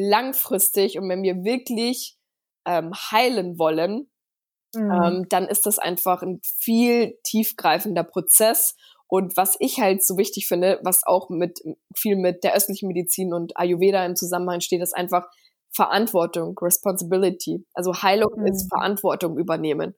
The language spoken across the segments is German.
langfristig und wenn wir wirklich ähm, heilen wollen, mhm. ähm, dann ist das einfach ein viel tiefgreifender Prozess. Und was ich halt so wichtig finde, was auch mit viel mit der östlichen Medizin und Ayurveda im Zusammenhang steht, ist einfach Verantwortung, Responsibility. Also Heilung mhm. ist Verantwortung übernehmen.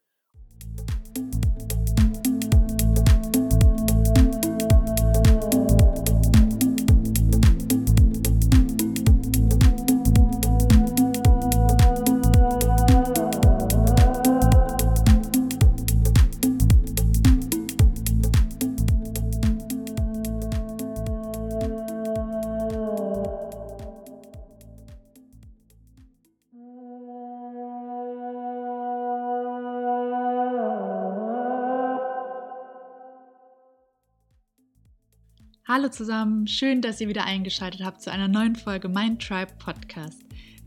Hallo zusammen, schön, dass ihr wieder eingeschaltet habt zu einer neuen Folge Mind Tribe Podcast.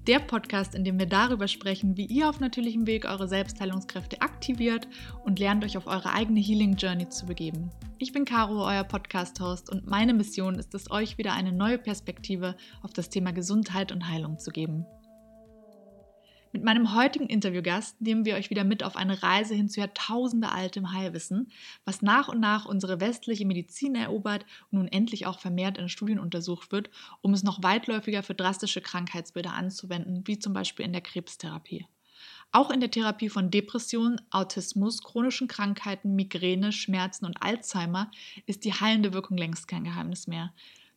Der Podcast, in dem wir darüber sprechen, wie ihr auf natürlichem Weg eure Selbstheilungskräfte aktiviert und lernt euch auf eure eigene Healing Journey zu begeben. Ich bin Caro, euer Podcast-Host und meine Mission ist es, euch wieder eine neue Perspektive auf das Thema Gesundheit und Heilung zu geben. Mit meinem heutigen Interviewgast nehmen wir euch wieder mit auf eine Reise hin zu jahrtausendealtem Heilwissen, was nach und nach unsere westliche Medizin erobert und nun endlich auch vermehrt in Studien untersucht wird, um es noch weitläufiger für drastische Krankheitsbilder anzuwenden, wie zum Beispiel in der Krebstherapie. Auch in der Therapie von Depression, Autismus, chronischen Krankheiten, Migräne, Schmerzen und Alzheimer ist die heilende Wirkung längst kein Geheimnis mehr.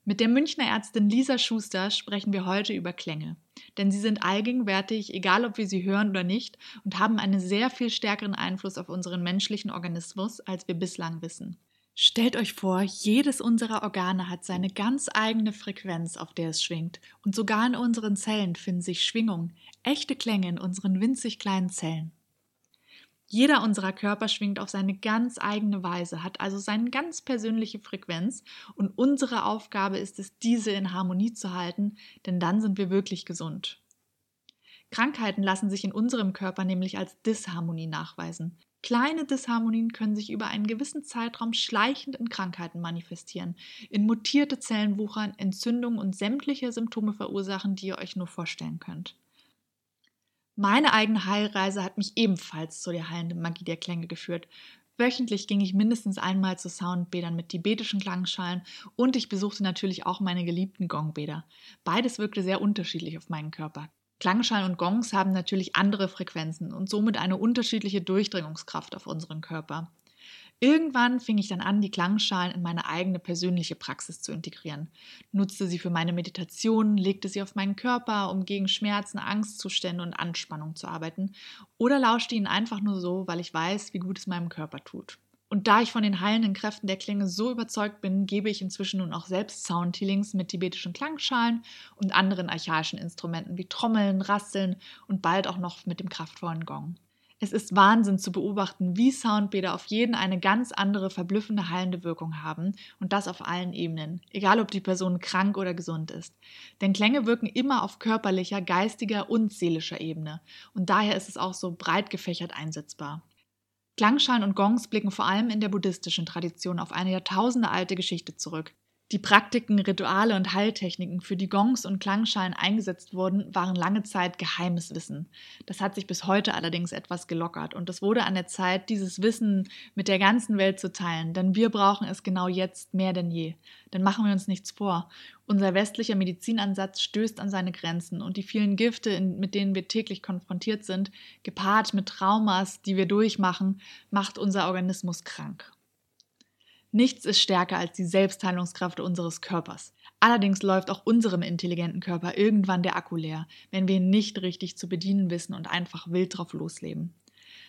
Mit der Münchner Ärztin Lisa Schuster sprechen wir heute über Klänge. Denn sie sind allgegenwärtig, egal ob wir sie hören oder nicht, und haben einen sehr viel stärkeren Einfluss auf unseren menschlichen Organismus, als wir bislang wissen. Stellt euch vor, jedes unserer Organe hat seine ganz eigene Frequenz, auf der es schwingt. Und sogar in unseren Zellen finden sich Schwingungen, echte Klänge in unseren winzig kleinen Zellen. Jeder unserer Körper schwingt auf seine ganz eigene Weise, hat also seine ganz persönliche Frequenz und unsere Aufgabe ist es, diese in Harmonie zu halten, denn dann sind wir wirklich gesund. Krankheiten lassen sich in unserem Körper nämlich als Disharmonie nachweisen. Kleine Disharmonien können sich über einen gewissen Zeitraum schleichend in Krankheiten manifestieren, in mutierte Zellen wuchern, Entzündungen und sämtliche Symptome verursachen, die ihr euch nur vorstellen könnt. Meine eigene Heilreise hat mich ebenfalls zu der heilenden Magie der Klänge geführt. Wöchentlich ging ich mindestens einmal zu Soundbädern mit tibetischen Klangschalen und ich besuchte natürlich auch meine geliebten Gongbäder. Beides wirkte sehr unterschiedlich auf meinen Körper. Klangschalen und Gongs haben natürlich andere Frequenzen und somit eine unterschiedliche Durchdringungskraft auf unseren Körper. Irgendwann fing ich dann an, die Klangschalen in meine eigene persönliche Praxis zu integrieren. Nutzte sie für meine Meditation, legte sie auf meinen Körper, um gegen Schmerzen, Angstzustände und Anspannung zu arbeiten, oder lauschte ihnen einfach nur so, weil ich weiß, wie gut es meinem Körper tut. Und da ich von den heilenden Kräften der Klinge so überzeugt bin, gebe ich inzwischen nun auch selbst Soundhealings mit tibetischen Klangschalen und anderen archaischen Instrumenten wie Trommeln, Rasseln und bald auch noch mit dem kraftvollen Gong. Es ist Wahnsinn zu beobachten, wie Soundbäder auf jeden eine ganz andere, verblüffende heilende Wirkung haben und das auf allen Ebenen, egal ob die Person krank oder gesund ist. Denn Klänge wirken immer auf körperlicher, geistiger und seelischer Ebene und daher ist es auch so breit gefächert einsetzbar. Klangschalen und Gongs blicken vor allem in der buddhistischen Tradition auf eine jahrtausendealte Geschichte zurück. Die Praktiken, Rituale und Heiltechniken, für die Gongs und Klangschalen eingesetzt wurden, waren lange Zeit geheimes Wissen. Das hat sich bis heute allerdings etwas gelockert und es wurde an der Zeit, dieses Wissen mit der ganzen Welt zu teilen, denn wir brauchen es genau jetzt mehr denn je. Denn machen wir uns nichts vor. Unser westlicher Medizinansatz stößt an seine Grenzen und die vielen Gifte, mit denen wir täglich konfrontiert sind, gepaart mit Traumas, die wir durchmachen, macht unser Organismus krank. Nichts ist stärker als die Selbstheilungskraft unseres Körpers. Allerdings läuft auch unserem intelligenten Körper irgendwann der Akku leer, wenn wir ihn nicht richtig zu bedienen wissen und einfach wild drauf losleben.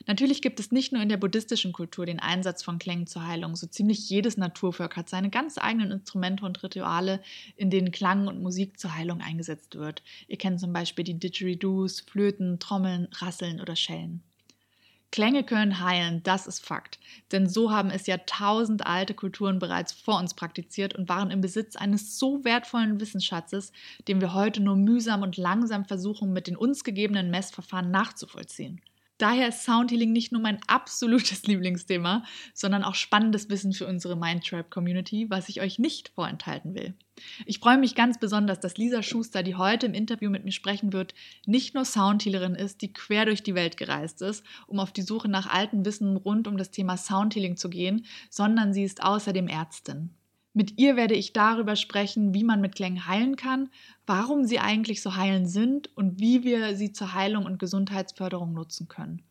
Natürlich gibt es nicht nur in der buddhistischen Kultur den Einsatz von Klängen zur Heilung. So ziemlich jedes Naturvolk hat seine ganz eigenen Instrumente und Rituale, in denen Klang und Musik zur Heilung eingesetzt wird. Ihr kennt zum Beispiel die Didgeridoos, Flöten, Trommeln, Rasseln oder Schellen. Klänge können heilen, das ist Fakt. Denn so haben es jahrtausend alte Kulturen bereits vor uns praktiziert und waren im Besitz eines so wertvollen Wissensschatzes, den wir heute nur mühsam und langsam versuchen, mit den uns gegebenen Messverfahren nachzuvollziehen. Daher ist Soundhealing nicht nur mein absolutes Lieblingsthema, sondern auch spannendes Wissen für unsere Mindtribe Community, was ich euch nicht vorenthalten will. Ich freue mich ganz besonders, dass Lisa Schuster, die heute im Interview mit mir sprechen wird, nicht nur Soundhealerin ist, die quer durch die Welt gereist ist, um auf die Suche nach altem Wissen rund um das Thema Soundhealing zu gehen, sondern sie ist außerdem Ärztin. Mit ihr werde ich darüber sprechen, wie man mit Klängen heilen kann, warum sie eigentlich so heilend sind und wie wir sie zur Heilung und Gesundheitsförderung nutzen können.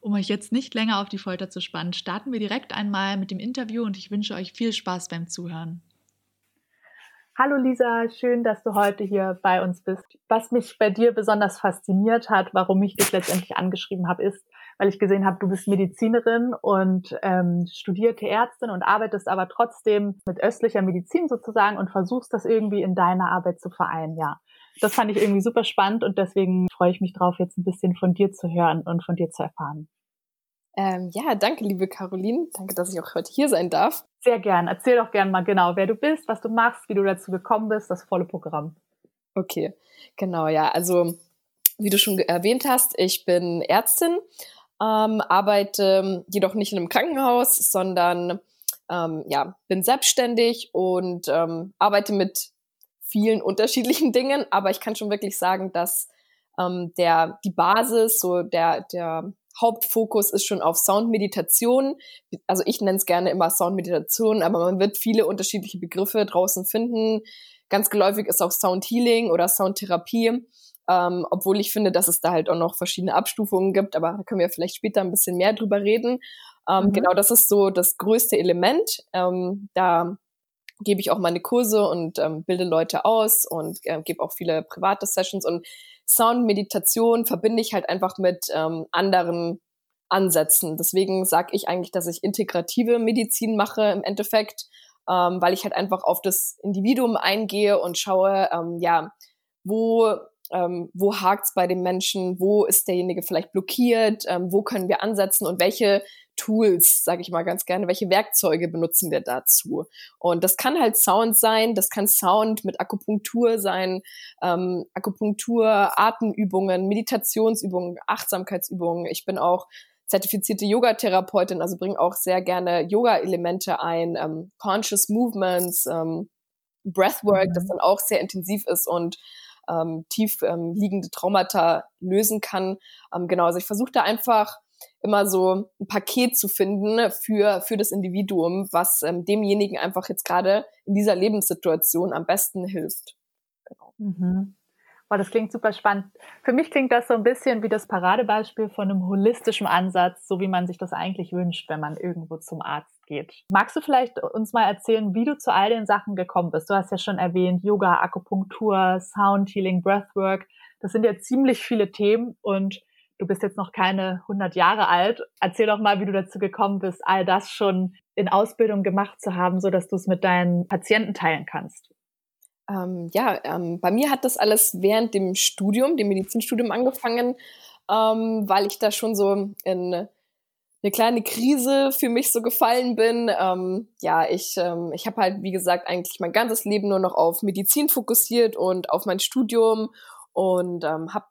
Um euch jetzt nicht länger auf die Folter zu spannen, starten wir direkt einmal mit dem Interview und ich wünsche euch viel Spaß beim Zuhören. Hallo Lisa, schön, dass du heute hier bei uns bist. Was mich bei dir besonders fasziniert hat, warum ich dich letztendlich angeschrieben habe, ist, weil ich gesehen habe, du bist Medizinerin und ähm, studierte Ärztin und arbeitest aber trotzdem mit östlicher Medizin sozusagen und versuchst das irgendwie in deiner Arbeit zu vereinen. Ja, das fand ich irgendwie super spannend und deswegen freue ich mich drauf, jetzt ein bisschen von dir zu hören und von dir zu erfahren. Ähm, ja, danke, liebe Caroline. Danke, dass ich auch heute hier sein darf. Sehr gern. Erzähl doch gern mal genau, wer du bist, was du machst, wie du dazu gekommen bist, das volle Programm. Okay, genau, ja. Also, wie du schon erwähnt hast, ich bin Ärztin ähm, arbeite jedoch nicht in einem Krankenhaus, sondern ähm, ja, bin selbstständig und ähm, arbeite mit vielen unterschiedlichen Dingen, aber ich kann schon wirklich sagen, dass ähm, der, die Basis, so der, der Hauptfokus ist schon auf Soundmeditation. Also ich nenne es gerne immer Soundmeditation, aber man wird viele unterschiedliche Begriffe draußen finden. Ganz geläufig ist auch Soundhealing oder Soundtherapie. Ähm, obwohl ich finde, dass es da halt auch noch verschiedene Abstufungen gibt, aber da können wir vielleicht später ein bisschen mehr drüber reden. Ähm, mhm. Genau, das ist so das größte Element. Ähm, da gebe ich auch meine Kurse und ähm, bilde Leute aus und äh, gebe auch viele private Sessions und Soundmeditation verbinde ich halt einfach mit ähm, anderen Ansätzen. Deswegen sage ich eigentlich, dass ich integrative Medizin mache im Endeffekt, ähm, weil ich halt einfach auf das Individuum eingehe und schaue, ähm, ja, wo ähm, wo hakt's bei dem Menschen, wo ist derjenige vielleicht blockiert, ähm, wo können wir ansetzen und welche Tools, sage ich mal ganz gerne, welche Werkzeuge benutzen wir dazu? Und das kann halt Sound sein, das kann Sound mit Akupunktur sein, ähm, Akupunktur, Atemübungen, Meditationsübungen, Achtsamkeitsübungen. Ich bin auch zertifizierte Yoga-Therapeutin, also bringe auch sehr gerne Yoga-Elemente ein, ähm, Conscious Movements, ähm, Breathwork, das mhm. dann auch sehr intensiv ist und ähm, tief ähm, liegende Traumata lösen kann. Ähm, genau, also ich versuche da einfach immer so ein Paket zu finden für, für das Individuum, was ähm, demjenigen einfach jetzt gerade in dieser Lebenssituation am besten hilft. Genau. Mhm. Boah, das klingt super spannend. Für mich klingt das so ein bisschen wie das Paradebeispiel von einem holistischen Ansatz, so wie man sich das eigentlich wünscht, wenn man irgendwo zum Arzt geht. Magst du vielleicht uns mal erzählen, wie du zu all den Sachen gekommen bist? Du hast ja schon erwähnt, Yoga, Akupunktur, Sound Healing, Breathwork. Das sind ja ziemlich viele Themen und du bist jetzt noch keine 100 Jahre alt. Erzähl doch mal, wie du dazu gekommen bist, all das schon in Ausbildung gemacht zu haben, so dass du es mit deinen Patienten teilen kannst. Ähm, ja, ähm, bei mir hat das alles während dem Studium, dem Medizinstudium angefangen, ähm, weil ich da schon so in eine kleine Krise für mich so gefallen bin. Ähm, ja, ich, ähm, ich habe halt, wie gesagt, eigentlich mein ganzes Leben nur noch auf Medizin fokussiert und auf mein Studium und ähm, habe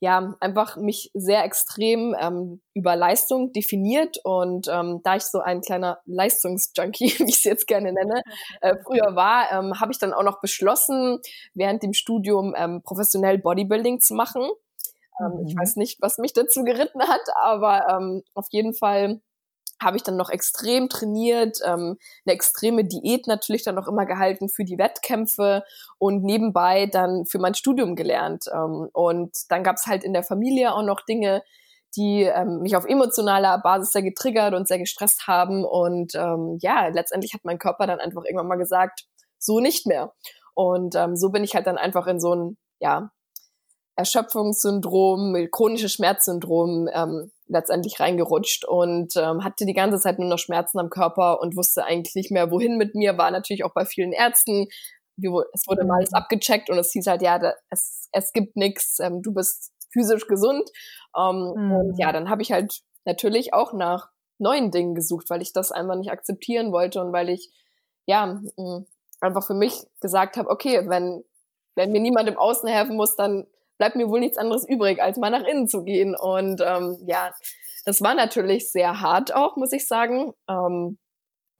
ja einfach mich sehr extrem ähm, über Leistung definiert und ähm, da ich so ein kleiner Leistungsjunkie, wie ich es jetzt gerne nenne, äh, früher war, ähm, habe ich dann auch noch beschlossen, während dem Studium ähm, professionell Bodybuilding zu machen. Ähm, Ich mhm. weiß nicht, was mich dazu geritten hat, aber ähm, auf jeden Fall habe ich dann noch extrem trainiert, ähm, eine extreme Diät natürlich dann noch immer gehalten für die Wettkämpfe und nebenbei dann für mein Studium gelernt. Ähm, und dann gab es halt in der Familie auch noch Dinge, die ähm, mich auf emotionaler Basis sehr getriggert und sehr gestresst haben. Und ähm, ja, letztendlich hat mein Körper dann einfach irgendwann mal gesagt, so nicht mehr. Und ähm, so bin ich halt dann einfach in so ein, ja, Erschöpfungssyndrom, chronisches Schmerzsyndrom ähm, letztendlich reingerutscht und ähm, hatte die ganze Zeit nur noch Schmerzen am Körper und wusste eigentlich nicht mehr, wohin mit mir. War natürlich auch bei vielen Ärzten. Es wurde mal alles mhm. abgecheckt und es hieß halt, ja, es, es gibt nichts, ähm, du bist physisch gesund. Ähm, mhm. Und ja, dann habe ich halt natürlich auch nach neuen Dingen gesucht, weil ich das einfach nicht akzeptieren wollte und weil ich ja einfach für mich gesagt habe, okay, wenn wenn mir niemand im Außen helfen muss, dann bleibt mir wohl nichts anderes übrig, als mal nach innen zu gehen. Und ähm, ja, das war natürlich sehr hart auch, muss ich sagen. Ähm,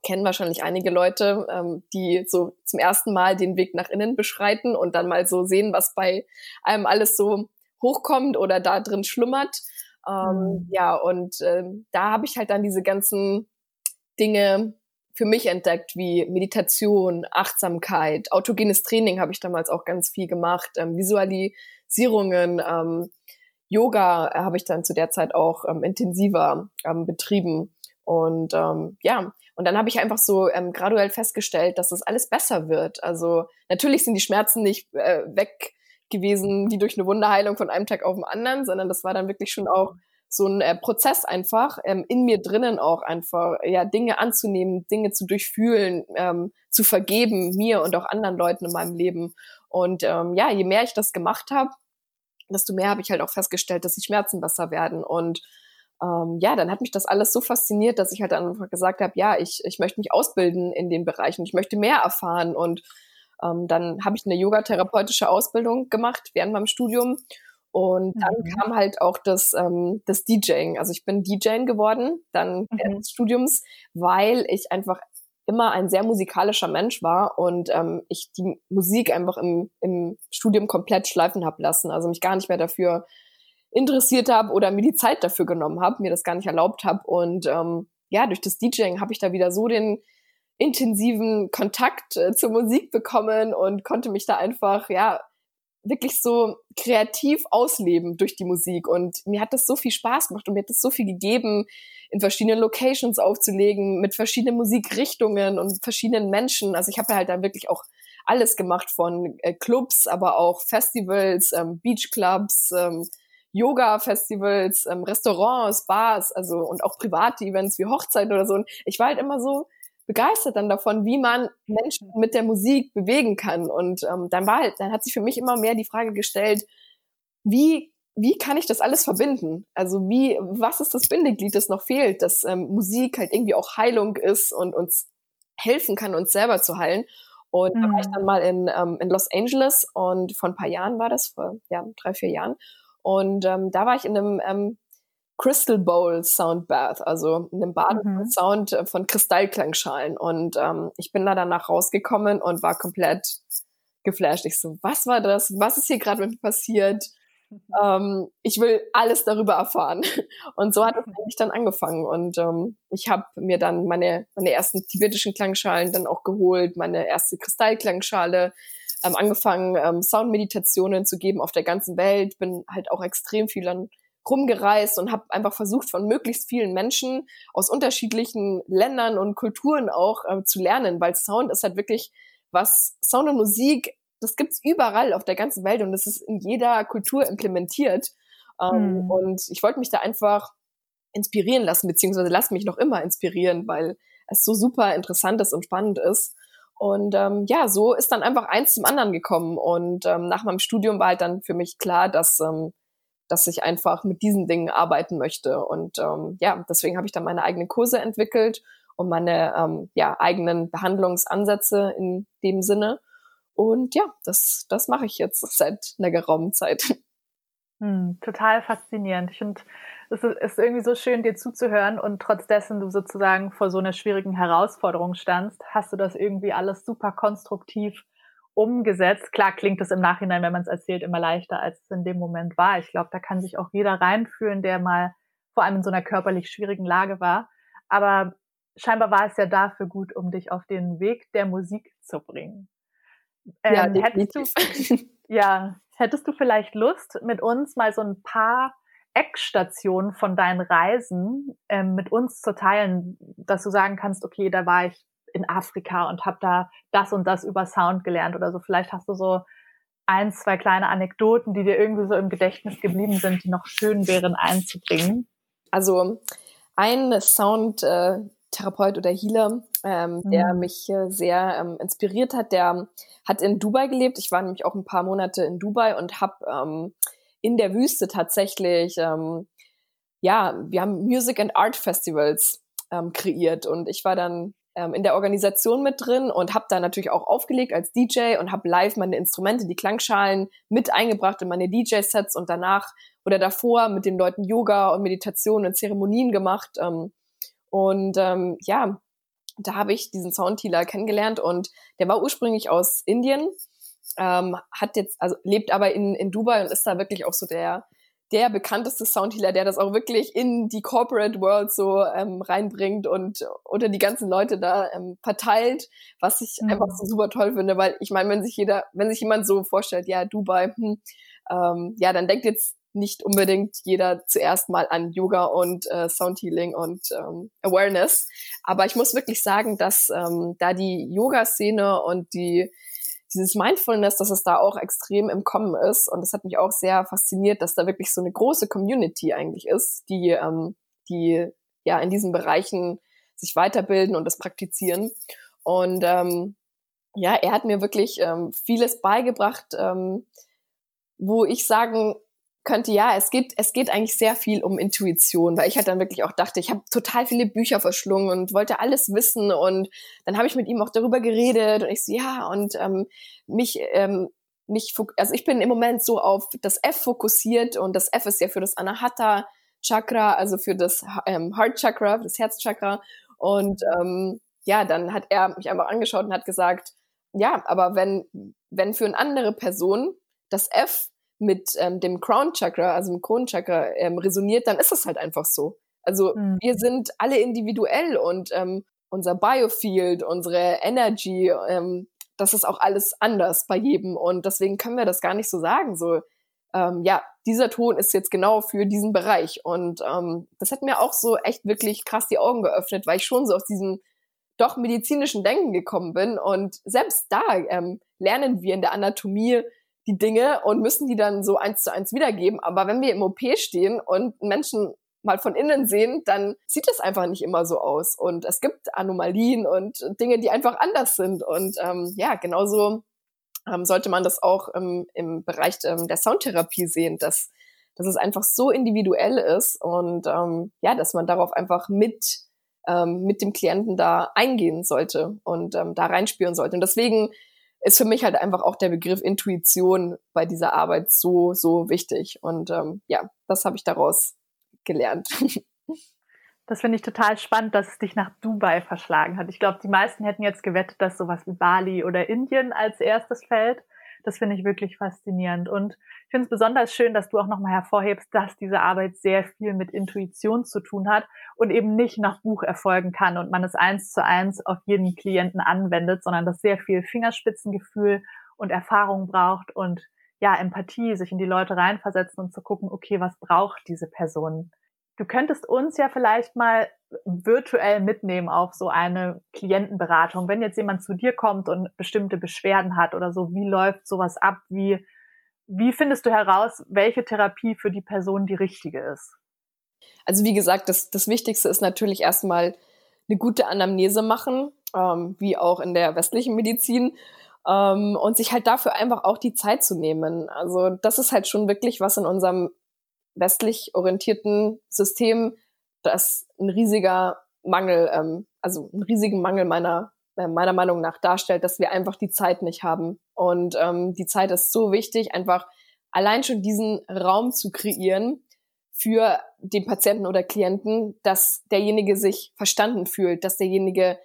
kennen wahrscheinlich einige Leute, ähm, die so zum ersten Mal den Weg nach innen beschreiten und dann mal so sehen, was bei einem alles so hochkommt oder da drin schlummert. Ähm, mhm. Ja, und äh, da habe ich halt dann diese ganzen Dinge für mich entdeckt, wie Meditation, Achtsamkeit, autogenes Training habe ich damals auch ganz viel gemacht, ähm, Visualisierungen, ähm, Yoga habe ich dann zu der Zeit auch ähm, intensiver ähm, betrieben. Und ähm, ja, und dann habe ich einfach so ähm, graduell festgestellt, dass es das alles besser wird. Also natürlich sind die Schmerzen nicht äh, weg gewesen wie durch eine Wunderheilung von einem Tag auf den anderen, sondern das war dann wirklich schon auch so ein äh, Prozess einfach ähm, in mir drinnen auch einfach ja Dinge anzunehmen, Dinge zu durchfühlen, ähm, zu vergeben mir und auch anderen Leuten in meinem Leben. Und ähm, ja, je mehr ich das gemacht habe, desto mehr habe ich halt auch festgestellt, dass die Schmerzen besser werden und ähm, ja, dann hat mich das alles so fasziniert, dass ich halt einfach gesagt habe, ja, ich, ich möchte mich ausbilden in den Bereichen, ich möchte mehr erfahren und ähm, dann habe ich eine yogatherapeutische Ausbildung gemacht während meinem Studium und dann mhm. kam halt auch das, ähm, das DJing. Also ich bin DJ geworden, dann mhm. während des Studiums, weil ich einfach immer ein sehr musikalischer Mensch war und ähm, ich die Musik einfach im, im Studium komplett schleifen habe lassen. Also mich gar nicht mehr dafür interessiert habe oder mir die Zeit dafür genommen habe, mir das gar nicht erlaubt habe. Und ähm, ja, durch das DJing habe ich da wieder so den intensiven Kontakt äh, zur Musik bekommen und konnte mich da einfach, ja, wirklich so kreativ ausleben durch die Musik. Und mir hat das so viel Spaß gemacht und mir hat das so viel gegeben, in verschiedenen Locations aufzulegen, mit verschiedenen Musikrichtungen und verschiedenen Menschen. Also ich habe halt da wirklich auch alles gemacht von äh, Clubs, aber auch Festivals, ähm, Beachclubs, ähm, Yoga-Festivals, ähm, Restaurants, Bars, also und auch private Events wie Hochzeiten oder so. Und ich war halt immer so begeistert dann davon, wie man Menschen mit der Musik bewegen kann. Und ähm, dann war halt, dann hat sich für mich immer mehr die Frage gestellt, wie wie kann ich das alles verbinden? Also wie, was ist das Bindeglied, das noch fehlt, dass ähm, Musik halt irgendwie auch Heilung ist und uns helfen kann, uns selber zu heilen. Und mhm. da war ich dann mhm. mal in, ähm, in Los Angeles und vor ein paar Jahren war das, vor ja, drei, vier Jahren. Und ähm, da war ich in einem ähm, Crystal Bowl Sound Bath, also in einem Bad mhm. Sound äh, von Kristallklangschalen. Und ähm, ich bin da danach rausgekommen und war komplett geflasht. Ich so, was war das? Was ist hier gerade mit mir passiert? Ähm, ich will alles darüber erfahren. Und so hat es eigentlich dann angefangen. Und ähm, ich habe mir dann meine, meine ersten tibetischen Klangschalen dann auch geholt, meine erste Kristallklangschale, ähm, angefangen, ähm, Soundmeditationen zu geben auf der ganzen Welt, bin halt auch extrem viel dann rumgereist und habe einfach versucht, von möglichst vielen Menschen aus unterschiedlichen Ländern und Kulturen auch äh, zu lernen, weil Sound ist halt wirklich was, Sound und Musik, das gibt's überall auf der ganzen Welt und das ist in jeder Kultur implementiert. Ähm, mhm. Und ich wollte mich da einfach inspirieren lassen, beziehungsweise lass mich noch immer inspirieren, weil es so super interessant ist und spannend ist. Und ähm, ja, so ist dann einfach eins zum anderen gekommen. Und ähm, nach meinem Studium war halt dann für mich klar, dass, ähm, dass ich einfach mit diesen Dingen arbeiten möchte. Und ähm, ja, deswegen habe ich dann meine eigenen Kurse entwickelt und meine ähm, ja, eigenen Behandlungsansätze in dem Sinne. Und ja, das, das mache ich jetzt seit einer geraumen Zeit. Hm, total faszinierend. Ich finde, es ist irgendwie so schön, dir zuzuhören und trotz dessen du sozusagen vor so einer schwierigen Herausforderung standst, hast du das irgendwie alles super konstruktiv umgesetzt. Klar klingt es im Nachhinein, wenn man es erzählt, immer leichter, als es in dem Moment war. Ich glaube, da kann sich auch jeder reinfühlen, der mal vor allem in so einer körperlich schwierigen Lage war. Aber scheinbar war es ja dafür gut, um dich auf den Weg der Musik zu bringen. Ähm, ja, hättest du, ja, hättest du vielleicht Lust, mit uns mal so ein paar Eckstationen von deinen Reisen ähm, mit uns zu teilen, dass du sagen kannst, okay, da war ich in Afrika und habe da das und das über Sound gelernt oder so. Vielleicht hast du so ein, zwei kleine Anekdoten, die dir irgendwie so im Gedächtnis geblieben sind, die noch schön wären einzubringen. Also ein Soundtherapeut oder Healer, ähm, mhm. der mich äh, sehr ähm, inspiriert hat, der hat in Dubai gelebt. Ich war nämlich auch ein paar Monate in Dubai und habe ähm, in der Wüste tatsächlich, ähm, ja, wir haben Music and Art Festivals ähm, kreiert und ich war dann ähm, in der Organisation mit drin und habe da natürlich auch aufgelegt als DJ und habe live meine Instrumente, die Klangschalen mit eingebracht in meine DJ-Sets und danach oder davor mit den Leuten Yoga und Meditation und Zeremonien gemacht. Ähm, und ähm, ja, da habe ich diesen Soundhealer kennengelernt und der war ursprünglich aus Indien, ähm, hat jetzt, also lebt aber in, in Dubai und ist da wirklich auch so der der bekannteste Soundhealer, der das auch wirklich in die Corporate World so ähm, reinbringt und unter die ganzen Leute da ähm, verteilt, was ich mhm. einfach so super toll finde, weil ich meine, wenn sich jeder, wenn sich jemand so vorstellt, ja, Dubai, hm, ähm, ja, dann denkt jetzt nicht unbedingt jeder zuerst mal an Yoga und äh, Soundhealing und ähm, Awareness. Aber ich muss wirklich sagen, dass ähm, da die Yoga-Szene und die dieses Mindfulness, dass es da auch extrem im Kommen ist. Und das hat mich auch sehr fasziniert, dass da wirklich so eine große Community eigentlich ist, die, ähm, die ja in diesen Bereichen sich weiterbilden und das praktizieren. Und ähm, ja, er hat mir wirklich ähm, vieles beigebracht, ähm, wo ich sagen könnte, ja, es geht, es geht eigentlich sehr viel um Intuition, weil ich halt dann wirklich auch dachte, ich habe total viele Bücher verschlungen und wollte alles wissen und dann habe ich mit ihm auch darüber geredet und ich so, ja, und ähm, mich, ähm, mich, also ich bin im Moment so auf das F fokussiert und das F ist ja für das Anahata Chakra, also für das ähm, Heart Chakra, das Herzchakra und ähm, ja, dann hat er mich einfach angeschaut und hat gesagt, ja, aber wenn, wenn für eine andere Person das F mit ähm, dem Crown Chakra, also dem Kronenchakra, ähm, resoniert, dann ist es halt einfach so. Also mhm. wir sind alle individuell und ähm, unser Biofield, unsere Energy, ähm, das ist auch alles anders bei jedem und deswegen können wir das gar nicht so sagen. So, ähm, ja, dieser Ton ist jetzt genau für diesen Bereich und ähm, das hat mir auch so echt wirklich krass die Augen geöffnet, weil ich schon so aus diesem doch medizinischen Denken gekommen bin und selbst da ähm, lernen wir in der Anatomie die Dinge und müssen die dann so eins zu eins wiedergeben. Aber wenn wir im OP stehen und Menschen mal von innen sehen, dann sieht es einfach nicht immer so aus. Und es gibt Anomalien und Dinge, die einfach anders sind. Und ähm, ja, genauso ähm, sollte man das auch ähm, im Bereich ähm, der Soundtherapie sehen, dass, dass es einfach so individuell ist und ähm, ja, dass man darauf einfach mit ähm, mit dem Klienten da eingehen sollte und ähm, da reinspüren sollte. Und deswegen ist für mich halt einfach auch der Begriff Intuition bei dieser Arbeit so, so wichtig. Und ähm, ja, das habe ich daraus gelernt. Das finde ich total spannend, dass es dich nach Dubai verschlagen hat. Ich glaube, die meisten hätten jetzt gewettet, dass sowas wie Bali oder Indien als erstes fällt. Das finde ich wirklich faszinierend. Und ich finde es besonders schön, dass du auch nochmal hervorhebst, dass diese Arbeit sehr viel mit Intuition zu tun hat und eben nicht nach Buch erfolgen kann und man es eins zu eins auf jeden Klienten anwendet, sondern dass sehr viel Fingerspitzengefühl und Erfahrung braucht und ja, Empathie, sich in die Leute reinversetzen und zu gucken, okay, was braucht diese Person? Du könntest uns ja vielleicht mal virtuell mitnehmen auf so eine Klientenberatung. Wenn jetzt jemand zu dir kommt und bestimmte Beschwerden hat oder so, wie läuft sowas ab? Wie, wie findest du heraus, welche Therapie für die Person die richtige ist? Also wie gesagt, das, das Wichtigste ist natürlich erstmal eine gute Anamnese machen, ähm, wie auch in der westlichen Medizin. Ähm, und sich halt dafür einfach auch die Zeit zu nehmen. Also das ist halt schon wirklich was in unserem westlich orientierten System, das ein riesiger Mangel, ähm, also einen riesigen Mangel meiner, äh, meiner Meinung nach darstellt, dass wir einfach die Zeit nicht haben. Und ähm, die Zeit ist so wichtig, einfach allein schon diesen Raum zu kreieren für den Patienten oder Klienten, dass derjenige sich verstanden fühlt, dass derjenige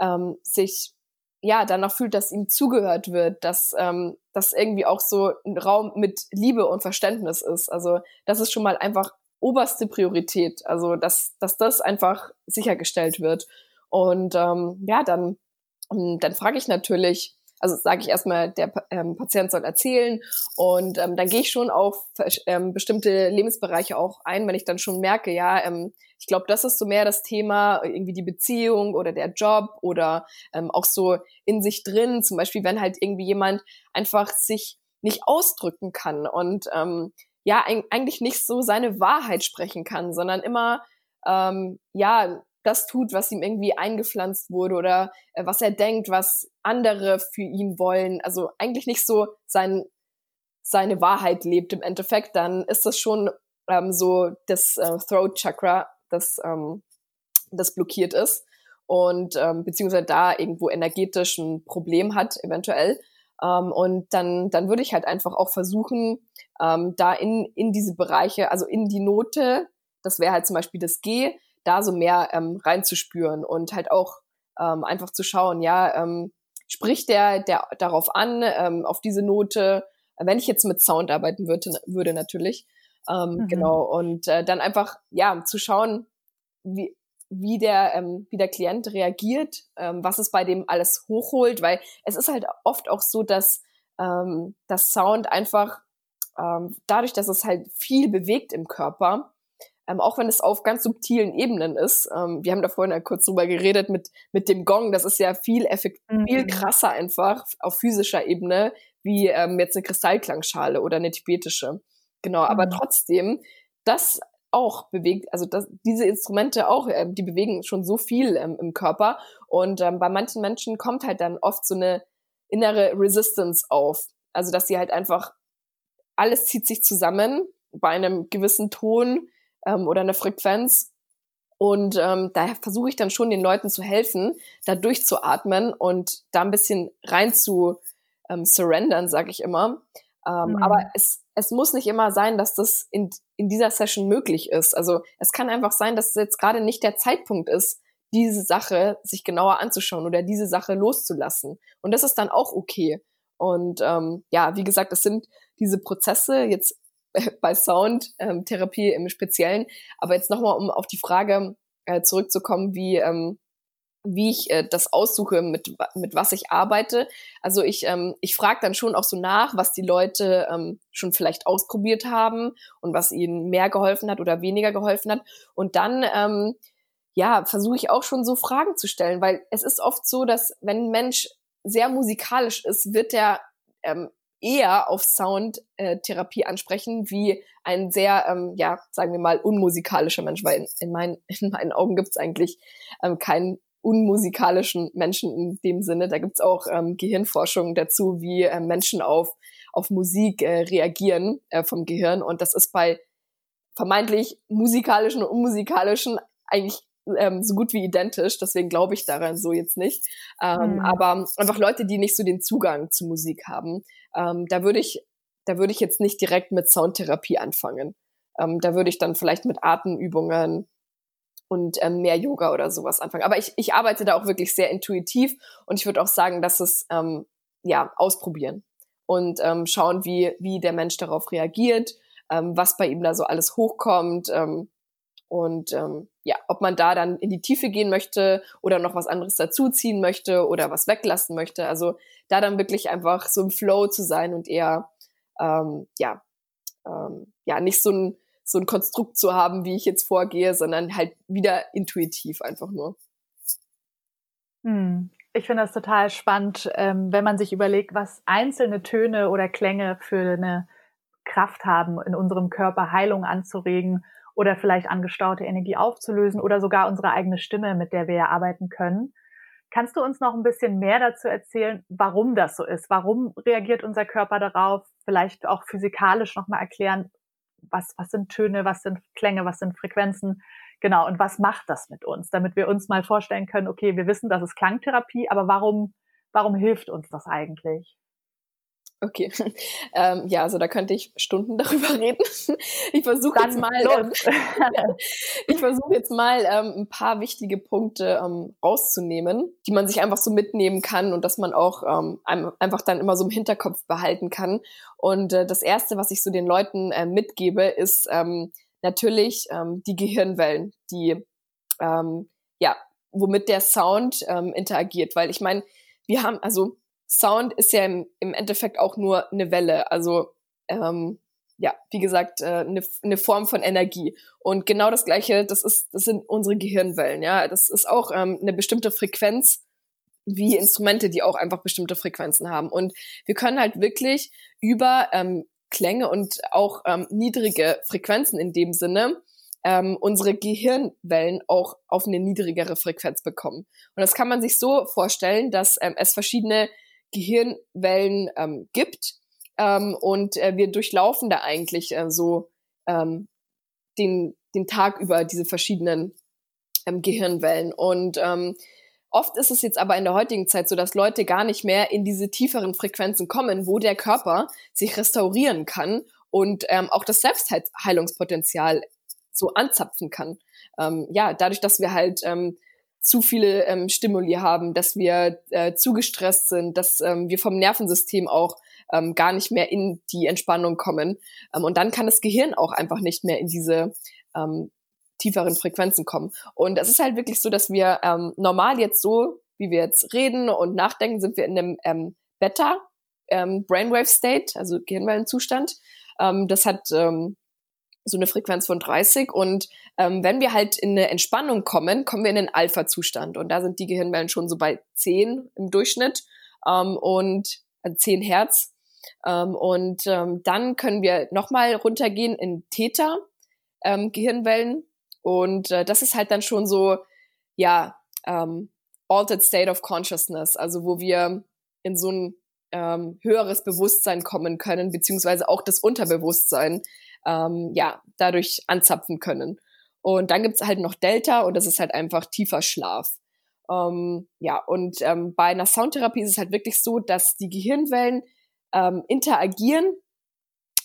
ähm, sich ja, danach fühlt, dass ihm zugehört wird, dass ähm, das irgendwie auch so ein Raum mit Liebe und Verständnis ist. Also das ist schon mal einfach oberste Priorität. Also dass, dass das einfach sichergestellt wird. Und ähm, ja, dann, dann frage ich natürlich, also sage ich erstmal, der ähm, Patient soll erzählen und ähm, dann gehe ich schon auf ähm, bestimmte Lebensbereiche auch ein, wenn ich dann schon merke, ja, ähm, ich glaube, das ist so mehr das Thema, irgendwie die Beziehung oder der Job oder ähm, auch so in sich drin, zum Beispiel, wenn halt irgendwie jemand einfach sich nicht ausdrücken kann und ähm, ja, eigentlich nicht so seine Wahrheit sprechen kann, sondern immer ähm, ja das tut, was ihm irgendwie eingepflanzt wurde oder äh, was er denkt, was andere für ihn wollen. Also eigentlich nicht so sein, seine Wahrheit lebt im Endeffekt, dann ist das schon ähm, so das äh, Throat Chakra, das, ähm, das blockiert ist. und ähm, beziehungsweise da irgendwo energetisch ein Problem hat, eventuell. Ähm, und dann, dann würde ich halt einfach auch versuchen, ähm, da in, in diese Bereiche, also in die Note, das wäre halt zum Beispiel das G, da so mehr ähm, reinzuspüren und halt auch ähm, einfach zu schauen, ja, ähm, spricht der, der darauf an, ähm, auf diese Note, wenn ich jetzt mit Sound arbeiten würde, würde natürlich. Ähm, mhm. Genau. Und äh, dann einfach, ja, zu schauen, wie, wie der, ähm, wie der Klient reagiert, ähm, was es bei dem alles hochholt, weil es ist halt oft auch so, dass ähm, das Sound einfach ähm, dadurch, dass es halt viel bewegt im Körper, ähm, auch wenn es auf ganz subtilen Ebenen ist. Ähm, wir haben da vorhin ja kurz drüber geredet mit, mit dem Gong, das ist ja viel effekt mhm. viel krasser einfach auf physischer Ebene wie ähm, jetzt eine Kristallklangschale oder eine tibetische. Genau, aber mhm. trotzdem, das auch bewegt, also das, diese Instrumente auch, äh, die bewegen schon so viel ähm, im Körper. Und ähm, bei manchen Menschen kommt halt dann oft so eine innere Resistance auf. Also dass sie halt einfach, alles zieht sich zusammen bei einem gewissen Ton ähm, oder einer Frequenz. Und ähm, da versuche ich dann schon den Leuten zu helfen, da durchzuatmen und da ein bisschen rein zu ähm, surrendern, sage ich immer. Ähm, mhm. Aber es, es muss nicht immer sein, dass das in, in dieser Session möglich ist. Also es kann einfach sein, dass es jetzt gerade nicht der Zeitpunkt ist, diese Sache sich genauer anzuschauen oder diese Sache loszulassen. Und das ist dann auch okay. Und ähm, ja, wie gesagt, das sind diese Prozesse jetzt bei Soundtherapie ähm, im Speziellen. Aber jetzt nochmal, um auf die Frage äh, zurückzukommen, wie ähm, wie ich äh, das aussuche, mit, mit was ich arbeite. Also ich, ähm, ich frage dann schon auch so nach, was die Leute ähm, schon vielleicht ausprobiert haben und was ihnen mehr geholfen hat oder weniger geholfen hat. Und dann, ähm, ja, versuche ich auch schon so Fragen zu stellen, weil es ist oft so, dass wenn ein Mensch sehr musikalisch ist, wird er ähm, eher auf Soundtherapie äh, ansprechen, wie ein sehr, ähm, ja, sagen wir mal, unmusikalischer Mensch, weil in, in, meinen, in meinen Augen gibt es eigentlich ähm, keinen unmusikalischen Menschen in dem Sinne. Da gibt's auch ähm, Gehirnforschung dazu, wie äh, Menschen auf, auf Musik äh, reagieren äh, vom Gehirn. Und das ist bei vermeintlich musikalischen und unmusikalischen eigentlich ähm, so gut wie identisch. Deswegen glaube ich daran so jetzt nicht. Ähm, mhm. Aber einfach Leute, die nicht so den Zugang zu Musik haben, ähm, da würde ich, da würde ich jetzt nicht direkt mit Soundtherapie anfangen. Ähm, da würde ich dann vielleicht mit Atemübungen und ähm, mehr Yoga oder sowas anfangen. Aber ich, ich arbeite da auch wirklich sehr intuitiv und ich würde auch sagen, dass es ähm, ja ausprobieren und ähm, schauen, wie, wie der Mensch darauf reagiert, ähm, was bei ihm da so alles hochkommt ähm, und ähm, ja, ob man da dann in die Tiefe gehen möchte oder noch was anderes dazuziehen möchte oder was weglassen möchte. Also da dann wirklich einfach so im Flow zu sein und eher ähm, ja ähm, ja nicht so ein so ein Konstrukt zu haben, wie ich jetzt vorgehe, sondern halt wieder intuitiv einfach nur. Hm. Ich finde das total spannend, ähm, wenn man sich überlegt, was einzelne Töne oder Klänge für eine Kraft haben, in unserem Körper Heilung anzuregen oder vielleicht angestaute Energie aufzulösen oder sogar unsere eigene Stimme, mit der wir ja arbeiten können. Kannst du uns noch ein bisschen mehr dazu erzählen, warum das so ist? Warum reagiert unser Körper darauf? Vielleicht auch physikalisch nochmal erklären, was, was sind Töne, was sind Klänge, was sind Frequenzen, genau, und was macht das mit uns, damit wir uns mal vorstellen können, okay, wir wissen, das ist Klangtherapie, aber warum, warum hilft uns das eigentlich? Okay, ähm, ja, also da könnte ich Stunden darüber reden. Ich versuche jetzt mal, ähm, ich versuche jetzt mal ähm, ein paar wichtige Punkte ähm, rauszunehmen, die man sich einfach so mitnehmen kann und dass man auch ähm, einfach dann immer so im Hinterkopf behalten kann. Und äh, das erste, was ich so den Leuten äh, mitgebe, ist ähm, natürlich ähm, die Gehirnwellen, die ähm, ja, womit der Sound ähm, interagiert, weil ich meine, wir haben also Sound ist ja im, im Endeffekt auch nur eine Welle. Also ähm, ja, wie gesagt, äh, eine, eine Form von Energie. Und genau das Gleiche, das ist, das sind unsere Gehirnwellen. Ja, das ist auch ähm, eine bestimmte Frequenz, wie Instrumente, die auch einfach bestimmte Frequenzen haben. Und wir können halt wirklich über ähm, Klänge und auch ähm, niedrige Frequenzen in dem Sinne ähm, unsere Gehirnwellen auch auf eine niedrigere Frequenz bekommen. Und das kann man sich so vorstellen, dass ähm, es verschiedene Gehirnwellen ähm, gibt. Ähm, und äh, wir durchlaufen da eigentlich äh, so ähm, den, den Tag über diese verschiedenen ähm, Gehirnwellen. Und ähm, oft ist es jetzt aber in der heutigen Zeit so, dass Leute gar nicht mehr in diese tieferen Frequenzen kommen, wo der Körper sich restaurieren kann und ähm, auch das Selbstheilungspotenzial so anzapfen kann. Ähm, ja, dadurch, dass wir halt ähm, zu viele ähm, Stimuli haben, dass wir äh, zu gestresst sind, dass ähm, wir vom Nervensystem auch ähm, gar nicht mehr in die Entspannung kommen. Ähm, und dann kann das Gehirn auch einfach nicht mehr in diese ähm, tieferen Frequenzen kommen. Und es ist halt wirklich so, dass wir ähm, normal jetzt so, wie wir jetzt reden und nachdenken, sind wir in einem ähm, Beta ähm, Brainwave State, also Gehirnwellenzustand. Ähm, das hat ähm, so eine Frequenz von 30 und ähm, wenn wir halt in eine Entspannung kommen, kommen wir in den Alpha-Zustand. Und da sind die Gehirnwellen schon so bei 10 im Durchschnitt ähm, und äh, 10 Hertz. Ähm, und ähm, dann können wir nochmal runtergehen in Theta ähm, und äh, das ist halt dann schon so, ja, ähm, altered state of consciousness, also wo wir in so ein ähm, höheres Bewusstsein kommen können, beziehungsweise auch das Unterbewusstsein ähm, ja dadurch anzapfen können. Und dann gibt's halt noch Delta und das ist halt einfach tiefer Schlaf. Ähm, ja, und ähm, bei einer Soundtherapie ist es halt wirklich so, dass die Gehirnwellen ähm, interagieren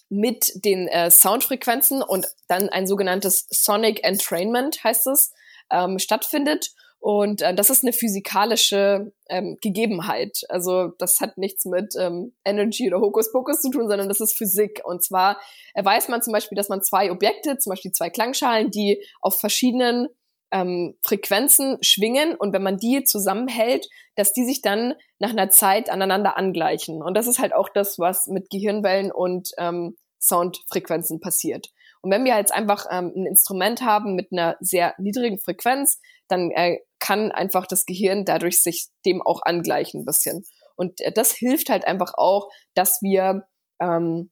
mit den äh, Soundfrequenzen und dann ein sogenanntes Sonic Entrainment heißt es, ähm, stattfindet. Und äh, das ist eine physikalische ähm, Gegebenheit. Also das hat nichts mit ähm, Energy oder Hokuspokus zu tun, sondern das ist Physik. Und zwar weiß man zum Beispiel, dass man zwei Objekte, zum Beispiel zwei Klangschalen, die auf verschiedenen ähm, Frequenzen schwingen und wenn man die zusammenhält, dass die sich dann nach einer Zeit aneinander angleichen. Und das ist halt auch das, was mit Gehirnwellen und ähm, Soundfrequenzen passiert. Und wenn wir jetzt einfach ähm, ein Instrument haben mit einer sehr niedrigen Frequenz, dann äh, kann einfach das Gehirn dadurch sich dem auch angleichen ein bisschen. Und äh, das hilft halt einfach auch, dass wir, ähm,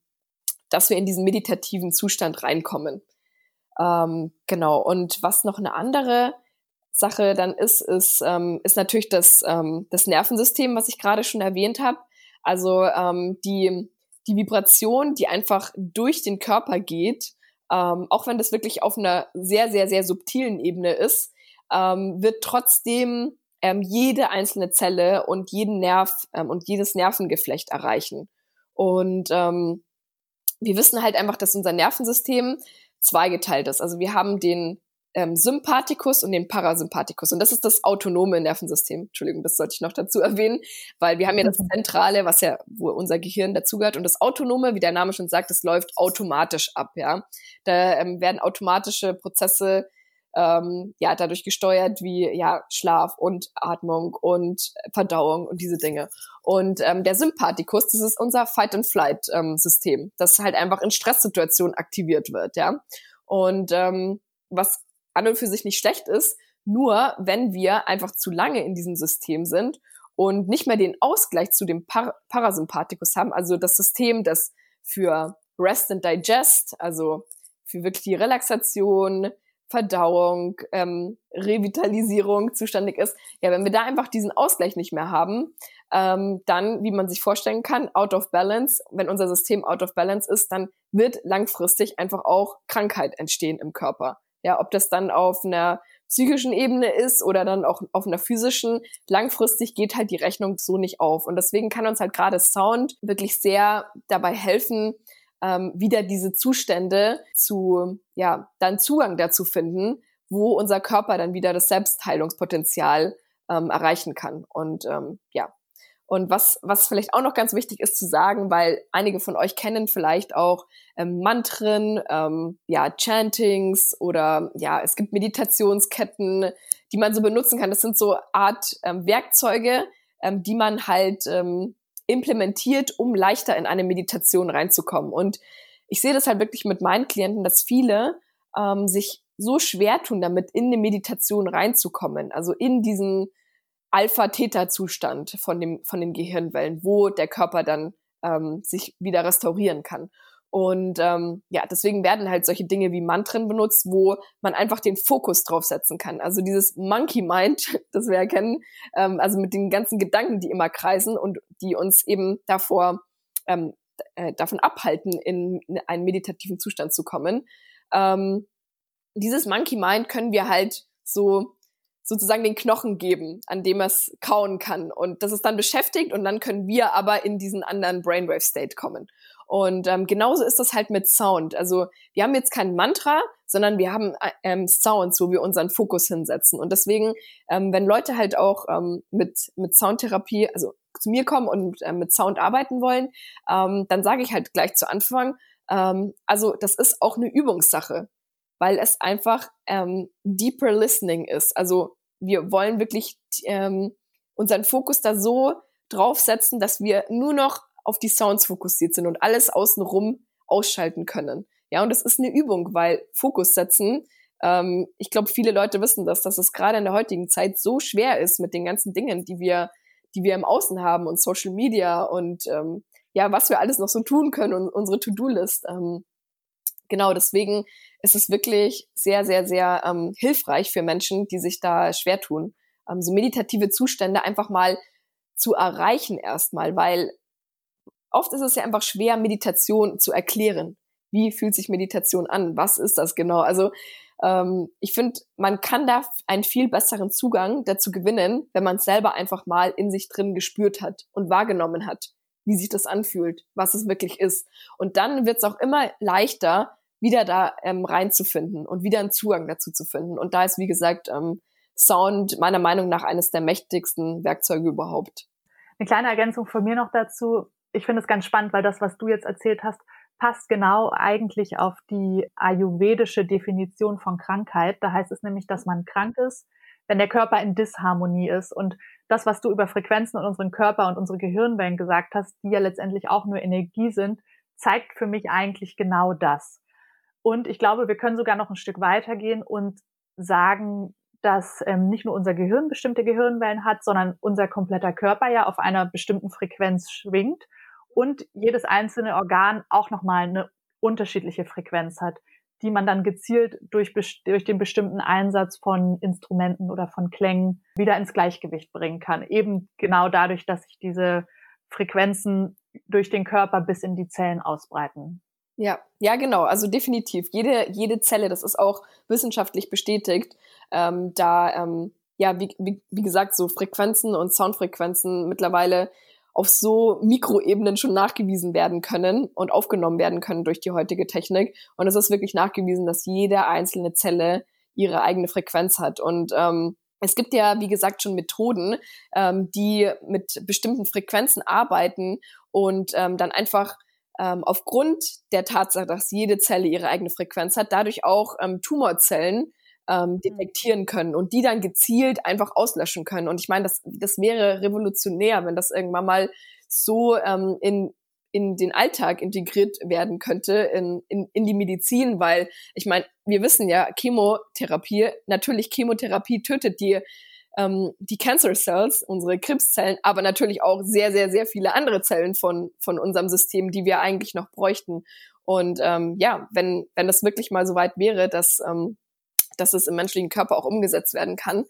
dass wir in diesen meditativen Zustand reinkommen. Ähm, genau. Und was noch eine andere Sache dann ist, ist, ähm, ist natürlich das, ähm, das Nervensystem, was ich gerade schon erwähnt habe. Also ähm, die, die Vibration, die einfach durch den Körper geht, ähm, auch wenn das wirklich auf einer sehr, sehr, sehr subtilen Ebene ist, ähm, wird trotzdem ähm, jede einzelne Zelle und jeden Nerv ähm, und jedes Nervengeflecht erreichen. Und ähm, wir wissen halt einfach, dass unser Nervensystem zweigeteilt ist. Also wir haben den ähm, Sympathikus und den Parasympathikus. Und das ist das autonome Nervensystem. Entschuldigung, das sollte ich noch dazu erwähnen, weil wir haben ja das mhm. Zentrale, was ja, wo unser Gehirn dazugehört. Und das Autonome, wie der Name schon sagt, das läuft automatisch ab, ja. Da ähm, werden automatische Prozesse ähm, ja dadurch gesteuert wie ja Schlaf und Atmung und Verdauung und diese Dinge. Und ähm, der Sympathikus, das ist unser Fight-and-Flight-System, ähm, das halt einfach in Stresssituationen aktiviert wird, ja. Und ähm, was an und für sich nicht schlecht ist, nur wenn wir einfach zu lange in diesem System sind und nicht mehr den Ausgleich zu dem Par Parasympathikus haben, also das System, das für Rest and Digest, also für wirklich die Relaxation, Verdauung, ähm, Revitalisierung zuständig ist. Ja, wenn wir da einfach diesen Ausgleich nicht mehr haben, ähm, dann, wie man sich vorstellen kann, out of balance, wenn unser System out of balance ist, dann wird langfristig einfach auch Krankheit entstehen im Körper. Ja, ob das dann auf einer psychischen Ebene ist oder dann auch auf einer physischen, langfristig geht halt die Rechnung so nicht auf. Und deswegen kann uns halt gerade Sound wirklich sehr dabei helfen, ähm, wieder diese Zustände zu, ja, dann Zugang dazu finden, wo unser Körper dann wieder das Selbstheilungspotenzial ähm, erreichen kann. Und ähm, ja, und was, was vielleicht auch noch ganz wichtig ist zu sagen, weil einige von euch kennen vielleicht auch ähm, Mantren, ähm, ja, Chantings oder ja, es gibt Meditationsketten, die man so benutzen kann. Das sind so Art ähm, Werkzeuge, ähm, die man halt ähm, implementiert, um leichter in eine Meditation reinzukommen. Und ich sehe das halt wirklich mit meinen Klienten, dass viele ähm, sich so schwer tun, damit in eine Meditation reinzukommen, also in diesen Alpha-Theta-Zustand von, dem, von den Gehirnwellen, wo der Körper dann ähm, sich wieder restaurieren kann. Und ähm, ja, deswegen werden halt solche Dinge wie Mantren benutzt, wo man einfach den Fokus draufsetzen kann. Also dieses Monkey Mind, das wir erkennen, ähm, also mit den ganzen Gedanken, die immer kreisen und die uns eben davor ähm, äh, davon abhalten, in einen meditativen Zustand zu kommen. Ähm, dieses Monkey Mind können wir halt so sozusagen den Knochen geben, an dem es kauen kann. Und das ist dann beschäftigt und dann können wir aber in diesen anderen Brainwave-State kommen. Und ähm, genauso ist das halt mit Sound. Also wir haben jetzt kein Mantra, sondern wir haben äh, ähm, Sounds, wo wir unseren Fokus hinsetzen. Und deswegen, ähm, wenn Leute halt auch ähm, mit, mit Soundtherapie, also zu mir kommen und äh, mit Sound arbeiten wollen, ähm, dann sage ich halt gleich zu Anfang, ähm, also das ist auch eine Übungssache weil es einfach ähm, deeper listening ist. Also wir wollen wirklich ähm, unseren Fokus da so draufsetzen, dass wir nur noch auf die Sounds fokussiert sind und alles außenrum ausschalten können. Ja, und das ist eine Übung, weil Fokus setzen, ähm, ich glaube, viele Leute wissen das, dass es gerade in der heutigen Zeit so schwer ist mit den ganzen Dingen, die wir, die wir im Außen haben und Social Media und ähm, ja, was wir alles noch so tun können und unsere To-Do-List. Ähm, genau, deswegen ist es wirklich sehr, sehr, sehr ähm, hilfreich für Menschen, die sich da schwer tun, ähm, so meditative Zustände einfach mal zu erreichen erstmal, weil oft ist es ja einfach schwer, Meditation zu erklären. Wie fühlt sich Meditation an? Was ist das genau? Also ähm, ich finde, man kann da einen viel besseren Zugang dazu gewinnen, wenn man es selber einfach mal in sich drin gespürt hat und wahrgenommen hat, wie sich das anfühlt, was es wirklich ist. Und dann wird es auch immer leichter, wieder da ähm, reinzufinden und wieder einen Zugang dazu zu finden. Und da ist, wie gesagt, ähm, Sound meiner Meinung nach eines der mächtigsten Werkzeuge überhaupt. Eine kleine Ergänzung von mir noch dazu. Ich finde es ganz spannend, weil das, was du jetzt erzählt hast, passt genau eigentlich auf die ayurvedische Definition von Krankheit. Da heißt es nämlich, dass man krank ist, wenn der Körper in Disharmonie ist. Und das, was du über Frequenzen und unseren Körper und unsere Gehirnwellen gesagt hast, die ja letztendlich auch nur Energie sind, zeigt für mich eigentlich genau das. Und ich glaube, wir können sogar noch ein Stück weitergehen und sagen, dass ähm, nicht nur unser Gehirn bestimmte Gehirnwellen hat, sondern unser kompletter Körper ja auf einer bestimmten Frequenz schwingt und jedes einzelne Organ auch nochmal eine unterschiedliche Frequenz hat, die man dann gezielt durch, durch den bestimmten Einsatz von Instrumenten oder von Klängen wieder ins Gleichgewicht bringen kann. Eben genau dadurch, dass sich diese Frequenzen durch den Körper bis in die Zellen ausbreiten. Ja, ja, genau. Also definitiv. Jede, jede Zelle, das ist auch wissenschaftlich bestätigt, ähm, da, ähm, ja, wie, wie, wie gesagt, so Frequenzen und Soundfrequenzen mittlerweile auf so Mikroebenen schon nachgewiesen werden können und aufgenommen werden können durch die heutige Technik. Und es ist wirklich nachgewiesen, dass jede einzelne Zelle ihre eigene Frequenz hat. Und ähm, es gibt ja, wie gesagt, schon Methoden, ähm, die mit bestimmten Frequenzen arbeiten und ähm, dann einfach ähm, aufgrund der Tatsache, dass jede Zelle ihre eigene Frequenz hat, dadurch auch ähm, Tumorzellen ähm, mhm. detektieren können und die dann gezielt einfach auslöschen können. Und ich meine, das, das wäre revolutionär, wenn das irgendwann mal so ähm, in, in den Alltag integriert werden könnte, in, in, in die Medizin, weil ich meine, wir wissen ja, Chemotherapie, natürlich Chemotherapie tötet die ähm, die Cancer Cells, unsere Krebszellen, aber natürlich auch sehr, sehr, sehr viele andere Zellen von, von unserem System, die wir eigentlich noch bräuchten. Und ähm, ja, wenn, wenn das wirklich mal so weit wäre, dass, ähm, dass es im menschlichen Körper auch umgesetzt werden kann,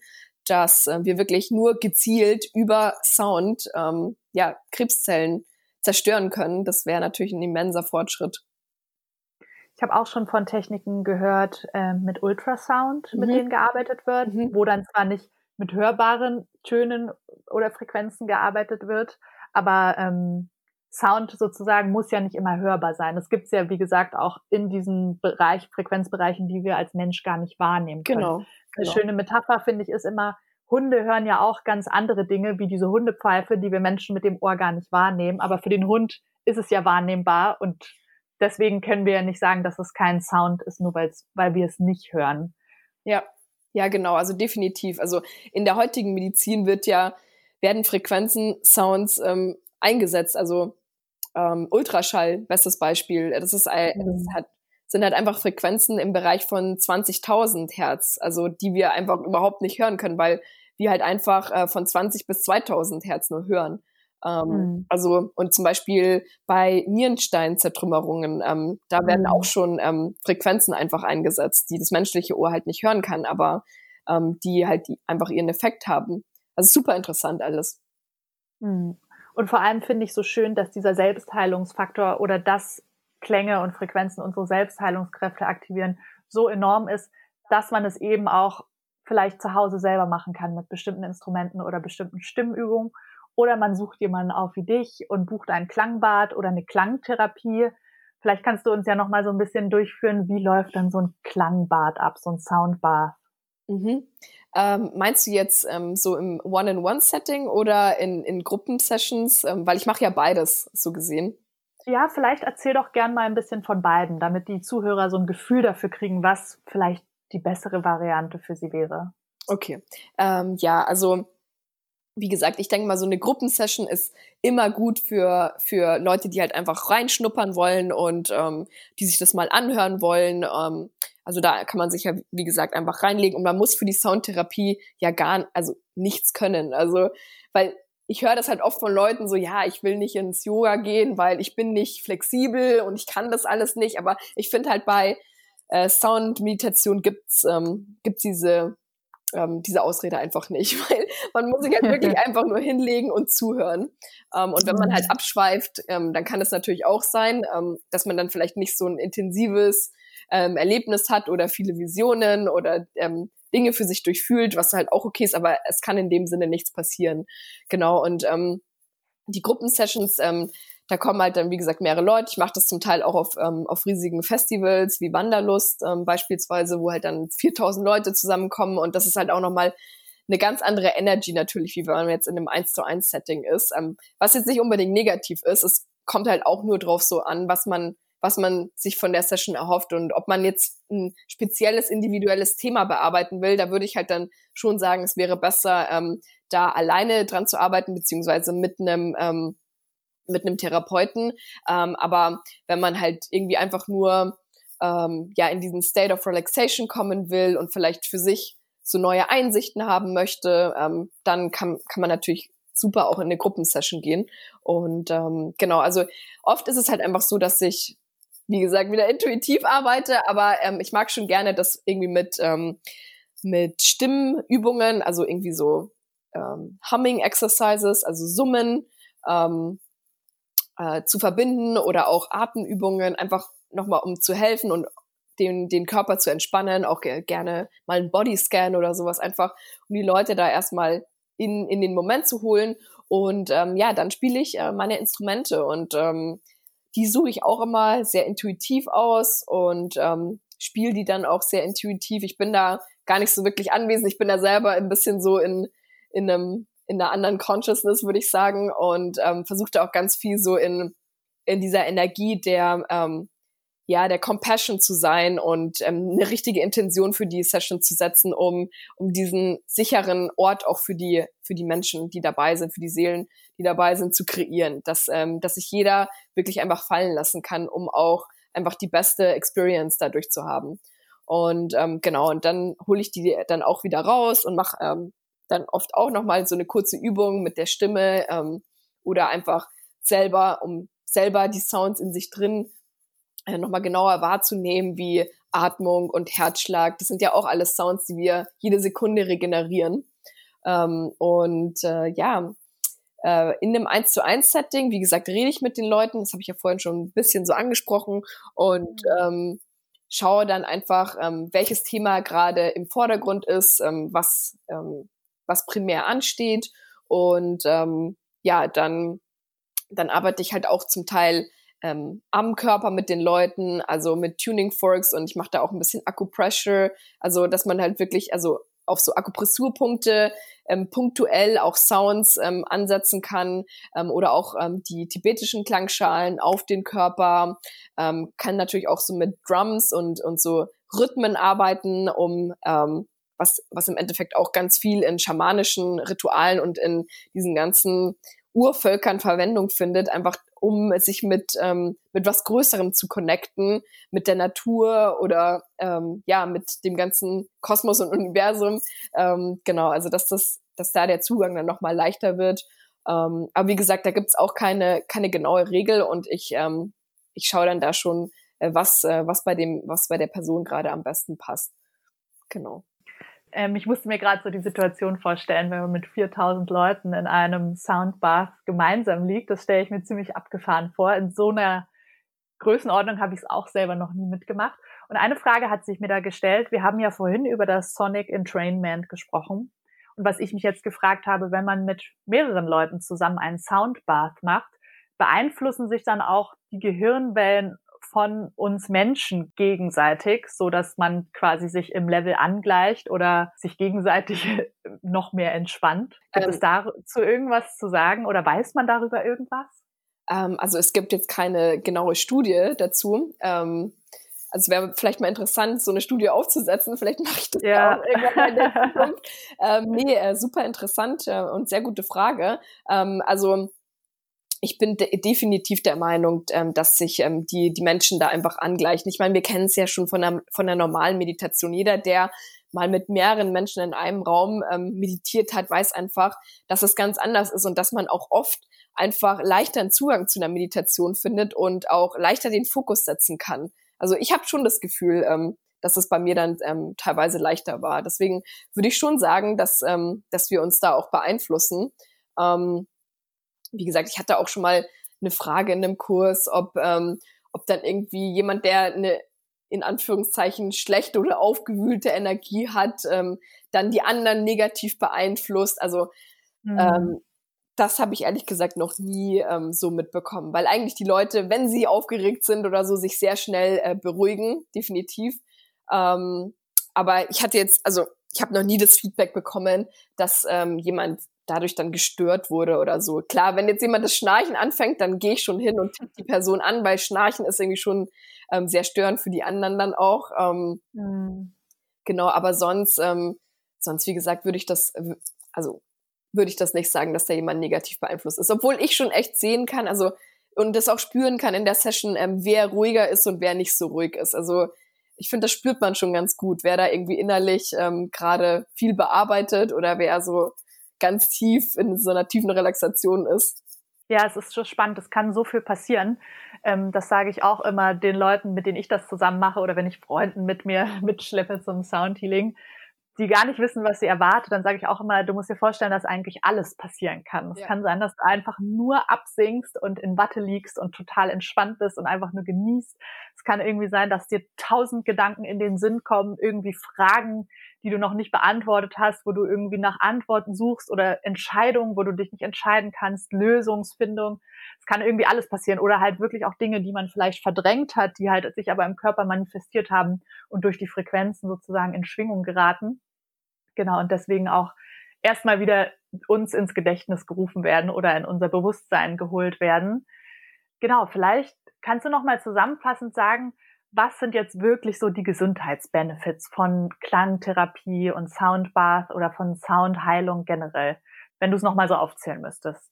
dass äh, wir wirklich nur gezielt über Sound ähm, ja, Krebszellen zerstören können, das wäre natürlich ein immenser Fortschritt. Ich habe auch schon von Techniken gehört äh, mit Ultrasound, mhm. mit denen gearbeitet wird, mhm. wo dann zwar nicht mit hörbaren Tönen oder Frequenzen gearbeitet wird. Aber ähm, Sound sozusagen muss ja nicht immer hörbar sein. Das gibt es ja, wie gesagt, auch in diesen Bereich, Frequenzbereichen, die wir als Mensch gar nicht wahrnehmen können. Genau. Eine genau. schöne Metapher, finde ich, ist immer, Hunde hören ja auch ganz andere Dinge, wie diese Hundepfeife, die wir Menschen mit dem Ohr gar nicht wahrnehmen. Aber für den Hund ist es ja wahrnehmbar und deswegen können wir ja nicht sagen, dass es kein Sound ist, nur weil wir es nicht hören. Ja, ja, genau, also definitiv. Also in der heutigen Medizin wird ja, werden Frequenzen, Sounds ähm, eingesetzt. Also ähm, Ultraschall, bestes Beispiel. Das ist, äh, das halt, sind halt einfach Frequenzen im Bereich von 20.000 Hertz, also die wir einfach überhaupt nicht hören können, weil wir halt einfach äh, von 20 bis 2000 Hertz nur hören. Ähm, mhm. Also, und zum Beispiel bei Nierensteinzertrümmerungen, ähm, da werden mhm. auch schon ähm, Frequenzen einfach eingesetzt, die das menschliche Ohr halt nicht hören kann, aber ähm, die halt die einfach ihren Effekt haben. Also super interessant alles. Mhm. Und vor allem finde ich so schön, dass dieser Selbstheilungsfaktor oder das Klänge und Frequenzen unsere Selbstheilungskräfte aktivieren, so enorm ist, dass man es eben auch vielleicht zu Hause selber machen kann mit bestimmten Instrumenten oder bestimmten Stimmübungen. Oder man sucht jemanden auf wie dich und bucht ein Klangbad oder eine Klangtherapie. Vielleicht kannst du uns ja noch mal so ein bisschen durchführen, wie läuft dann so ein Klangbad ab, so ein Soundbar? Mhm. Ähm, meinst du jetzt ähm, so im One-in-One-Setting oder in, in Gruppensessions? Ähm, weil ich mache ja beides, so gesehen. Ja, vielleicht erzähl doch gern mal ein bisschen von beiden, damit die Zuhörer so ein Gefühl dafür kriegen, was vielleicht die bessere Variante für sie wäre. Okay. Ähm, ja, also wie gesagt, ich denke mal, so eine Gruppensession ist immer gut für, für Leute, die halt einfach reinschnuppern wollen und ähm, die sich das mal anhören wollen. Ähm, also da kann man sich ja, wie gesagt, einfach reinlegen und man muss für die Soundtherapie ja gar, also nichts können. Also, weil ich höre das halt oft von Leuten so, ja, ich will nicht ins Yoga gehen, weil ich bin nicht flexibel und ich kann das alles nicht. Aber ich finde halt bei äh, Sound-Meditation gibt's ähm, gibt's diese ähm, diese Ausrede einfach nicht, weil man muss sich halt wirklich einfach nur hinlegen und zuhören. Ähm, und wenn man halt mhm. abschweift, ähm, dann kann es natürlich auch sein, ähm, dass man dann vielleicht nicht so ein intensives ähm, Erlebnis hat oder viele Visionen oder ähm, Dinge für sich durchfühlt, was halt auch okay ist, aber es kann in dem Sinne nichts passieren. Genau, und ähm, die Gruppensessions, ähm, da kommen halt dann, wie gesagt, mehrere Leute. Ich mache das zum Teil auch auf, ähm, auf riesigen Festivals wie Wanderlust ähm, beispielsweise, wo halt dann 4000 Leute zusammenkommen und das ist halt auch nochmal eine ganz andere Energy natürlich, wie wenn man jetzt in einem 1 zu 1 Setting ist. Ähm, was jetzt nicht unbedingt negativ ist, es kommt halt auch nur drauf so an, was man was man sich von der Session erhofft und ob man jetzt ein spezielles individuelles Thema bearbeiten will, da würde ich halt dann schon sagen, es wäre besser, ähm, da alleine dran zu arbeiten, beziehungsweise mit einem ähm, mit einem Therapeuten. Ähm, aber wenn man halt irgendwie einfach nur ähm, ja in diesen State of Relaxation kommen will und vielleicht für sich so neue Einsichten haben möchte, ähm, dann kann, kann man natürlich super auch in eine Gruppensession gehen. Und ähm, genau, also oft ist es halt einfach so, dass ich, wie gesagt, wieder intuitiv arbeite, aber ähm, ich mag schon gerne das irgendwie mit, ähm, mit Stimmübungen, also irgendwie so ähm, Humming Exercises, also Summen, ähm, äh, zu verbinden oder auch Atemübungen, einfach nochmal um zu helfen und den, den Körper zu entspannen, auch gerne mal einen Bodyscan oder sowas, einfach um die Leute da erstmal in, in den Moment zu holen. Und ähm, ja, dann spiele ich äh, meine Instrumente und ähm, die suche ich auch immer sehr intuitiv aus und ähm, spiele die dann auch sehr intuitiv. Ich bin da gar nicht so wirklich anwesend. Ich bin da selber ein bisschen so in, in einem in einer anderen Consciousness, würde ich sagen, und ähm, versuchte auch ganz viel so in, in dieser Energie der, ähm, ja, der Compassion zu sein und ähm, eine richtige Intention für die Session zu setzen, um, um diesen sicheren Ort auch für die, für die Menschen, die dabei sind, für die Seelen, die dabei sind, zu kreieren, dass, ähm, dass sich jeder wirklich einfach fallen lassen kann, um auch einfach die beste Experience dadurch zu haben. Und ähm, genau, und dann hole ich die dann auch wieder raus und mache ähm, dann oft auch nochmal so eine kurze Übung mit der Stimme ähm, oder einfach selber, um selber die Sounds in sich drin äh, nochmal genauer wahrzunehmen, wie Atmung und Herzschlag. Das sind ja auch alles Sounds, die wir jede Sekunde regenerieren. Ähm, und äh, ja, äh, in einem 1 zu 1 Setting, wie gesagt, rede ich mit den Leuten, das habe ich ja vorhin schon ein bisschen so angesprochen und mhm. ähm, schaue dann einfach, ähm, welches Thema gerade im Vordergrund ist, ähm, was ähm, was primär ansteht. Und ähm, ja, dann, dann arbeite ich halt auch zum Teil ähm, am Körper mit den Leuten, also mit Tuning Forks und ich mache da auch ein bisschen Acupressure, also dass man halt wirklich, also auf so Akupressurpunkte ähm, punktuell auch Sounds ähm, ansetzen kann ähm, oder auch ähm, die tibetischen Klangschalen auf den Körper, ähm, kann natürlich auch so mit Drums und, und so Rhythmen arbeiten, um ähm, was, was im Endeffekt auch ganz viel in schamanischen Ritualen und in diesen ganzen Urvölkern Verwendung findet, einfach um sich mit, ähm, mit was Größerem zu connecten, mit der Natur oder ähm, ja, mit dem ganzen Kosmos und Universum. Ähm, genau, also dass das, dass da der Zugang dann nochmal leichter wird. Ähm, aber wie gesagt, da gibt's auch keine, keine genaue Regel und ich, ähm, ich schaue dann da schon, äh, was, äh, was bei dem, was bei der Person gerade am besten passt. Genau. Ähm, ich musste mir gerade so die Situation vorstellen, wenn man mit 4000 Leuten in einem Soundbath gemeinsam liegt. Das stelle ich mir ziemlich abgefahren vor, in so einer Größenordnung habe ich es auch selber noch nie mitgemacht. Und eine Frage hat sich mir da gestellt. Wir haben ja vorhin über das Sonic Entrainment gesprochen. Und was ich mich jetzt gefragt habe, wenn man mit mehreren Leuten zusammen einen Soundbath macht, beeinflussen sich dann auch die Gehirnwellen von uns Menschen gegenseitig, so dass man quasi sich im Level angleicht oder sich gegenseitig noch mehr entspannt. Gibt ähm, es dazu irgendwas zu sagen oder weiß man darüber irgendwas? Ähm, also es gibt jetzt keine genaue Studie dazu. Ähm, also wäre vielleicht mal interessant, so eine Studie aufzusetzen. Vielleicht mache ich das ja auch irgendwann mal in der Zukunft. ähm, nee, äh, super interessant äh, und sehr gute Frage. Ähm, also ich bin de definitiv der Meinung, ähm, dass sich ähm, die, die Menschen da einfach angleichen. Ich meine, wir kennen es ja schon von der, von der normalen Meditation. Jeder, der mal mit mehreren Menschen in einem Raum ähm, meditiert hat, weiß einfach, dass es ganz anders ist und dass man auch oft einfach leichter einen Zugang zu einer Meditation findet und auch leichter den Fokus setzen kann. Also ich habe schon das Gefühl, ähm, dass es bei mir dann ähm, teilweise leichter war. Deswegen würde ich schon sagen, dass, ähm, dass wir uns da auch beeinflussen. Ähm, wie gesagt, ich hatte auch schon mal eine Frage in einem Kurs, ob, ähm, ob dann irgendwie jemand, der eine in Anführungszeichen schlechte oder aufgewühlte Energie hat, ähm, dann die anderen negativ beeinflusst. Also mhm. ähm, das habe ich ehrlich gesagt noch nie ähm, so mitbekommen, weil eigentlich die Leute, wenn sie aufgeregt sind oder so, sich sehr schnell äh, beruhigen, definitiv. Ähm, aber ich hatte jetzt, also ich habe noch nie das Feedback bekommen, dass ähm, jemand dadurch dann gestört wurde oder so. Klar, wenn jetzt jemand das Schnarchen anfängt, dann gehe ich schon hin und tippe die Person an, weil Schnarchen ist irgendwie schon ähm, sehr störend für die anderen dann auch. Ähm, mhm. Genau, aber sonst, ähm, sonst wie gesagt, würde ich das, also würde ich das nicht sagen, dass da jemand negativ beeinflusst ist. Obwohl ich schon echt sehen kann, also und das auch spüren kann in der Session, ähm, wer ruhiger ist und wer nicht so ruhig ist. Also ich finde, das spürt man schon ganz gut, wer da irgendwie innerlich ähm, gerade viel bearbeitet oder wer so ganz tief in so einer tiefen Relaxation ist. Ja, es ist schon spannend. Es kann so viel passieren. Ähm, das sage ich auch immer den Leuten, mit denen ich das zusammen mache oder wenn ich Freunden mit mir mitschleppe zum Soundhealing, die gar nicht wissen, was sie erwartet, dann sage ich auch immer, du musst dir vorstellen, dass eigentlich alles passieren kann. Es ja. kann sein, dass du einfach nur absinkst und in Watte liegst und total entspannt bist und einfach nur genießt. Es kann irgendwie sein, dass dir tausend Gedanken in den Sinn kommen, irgendwie Fragen, die du noch nicht beantwortet hast, wo du irgendwie nach Antworten suchst oder Entscheidungen, wo du dich nicht entscheiden kannst, Lösungsfindung. Es kann irgendwie alles passieren oder halt wirklich auch Dinge, die man vielleicht verdrängt hat, die halt sich aber im Körper manifestiert haben und durch die Frequenzen sozusagen in Schwingung geraten. Genau, und deswegen auch erstmal wieder uns ins Gedächtnis gerufen werden oder in unser Bewusstsein geholt werden. Genau, vielleicht kannst du noch mal zusammenfassend sagen, was sind jetzt wirklich so die Gesundheitsbenefits von Klangtherapie und Soundbath oder von Soundheilung generell, wenn du es nochmal so aufzählen müsstest?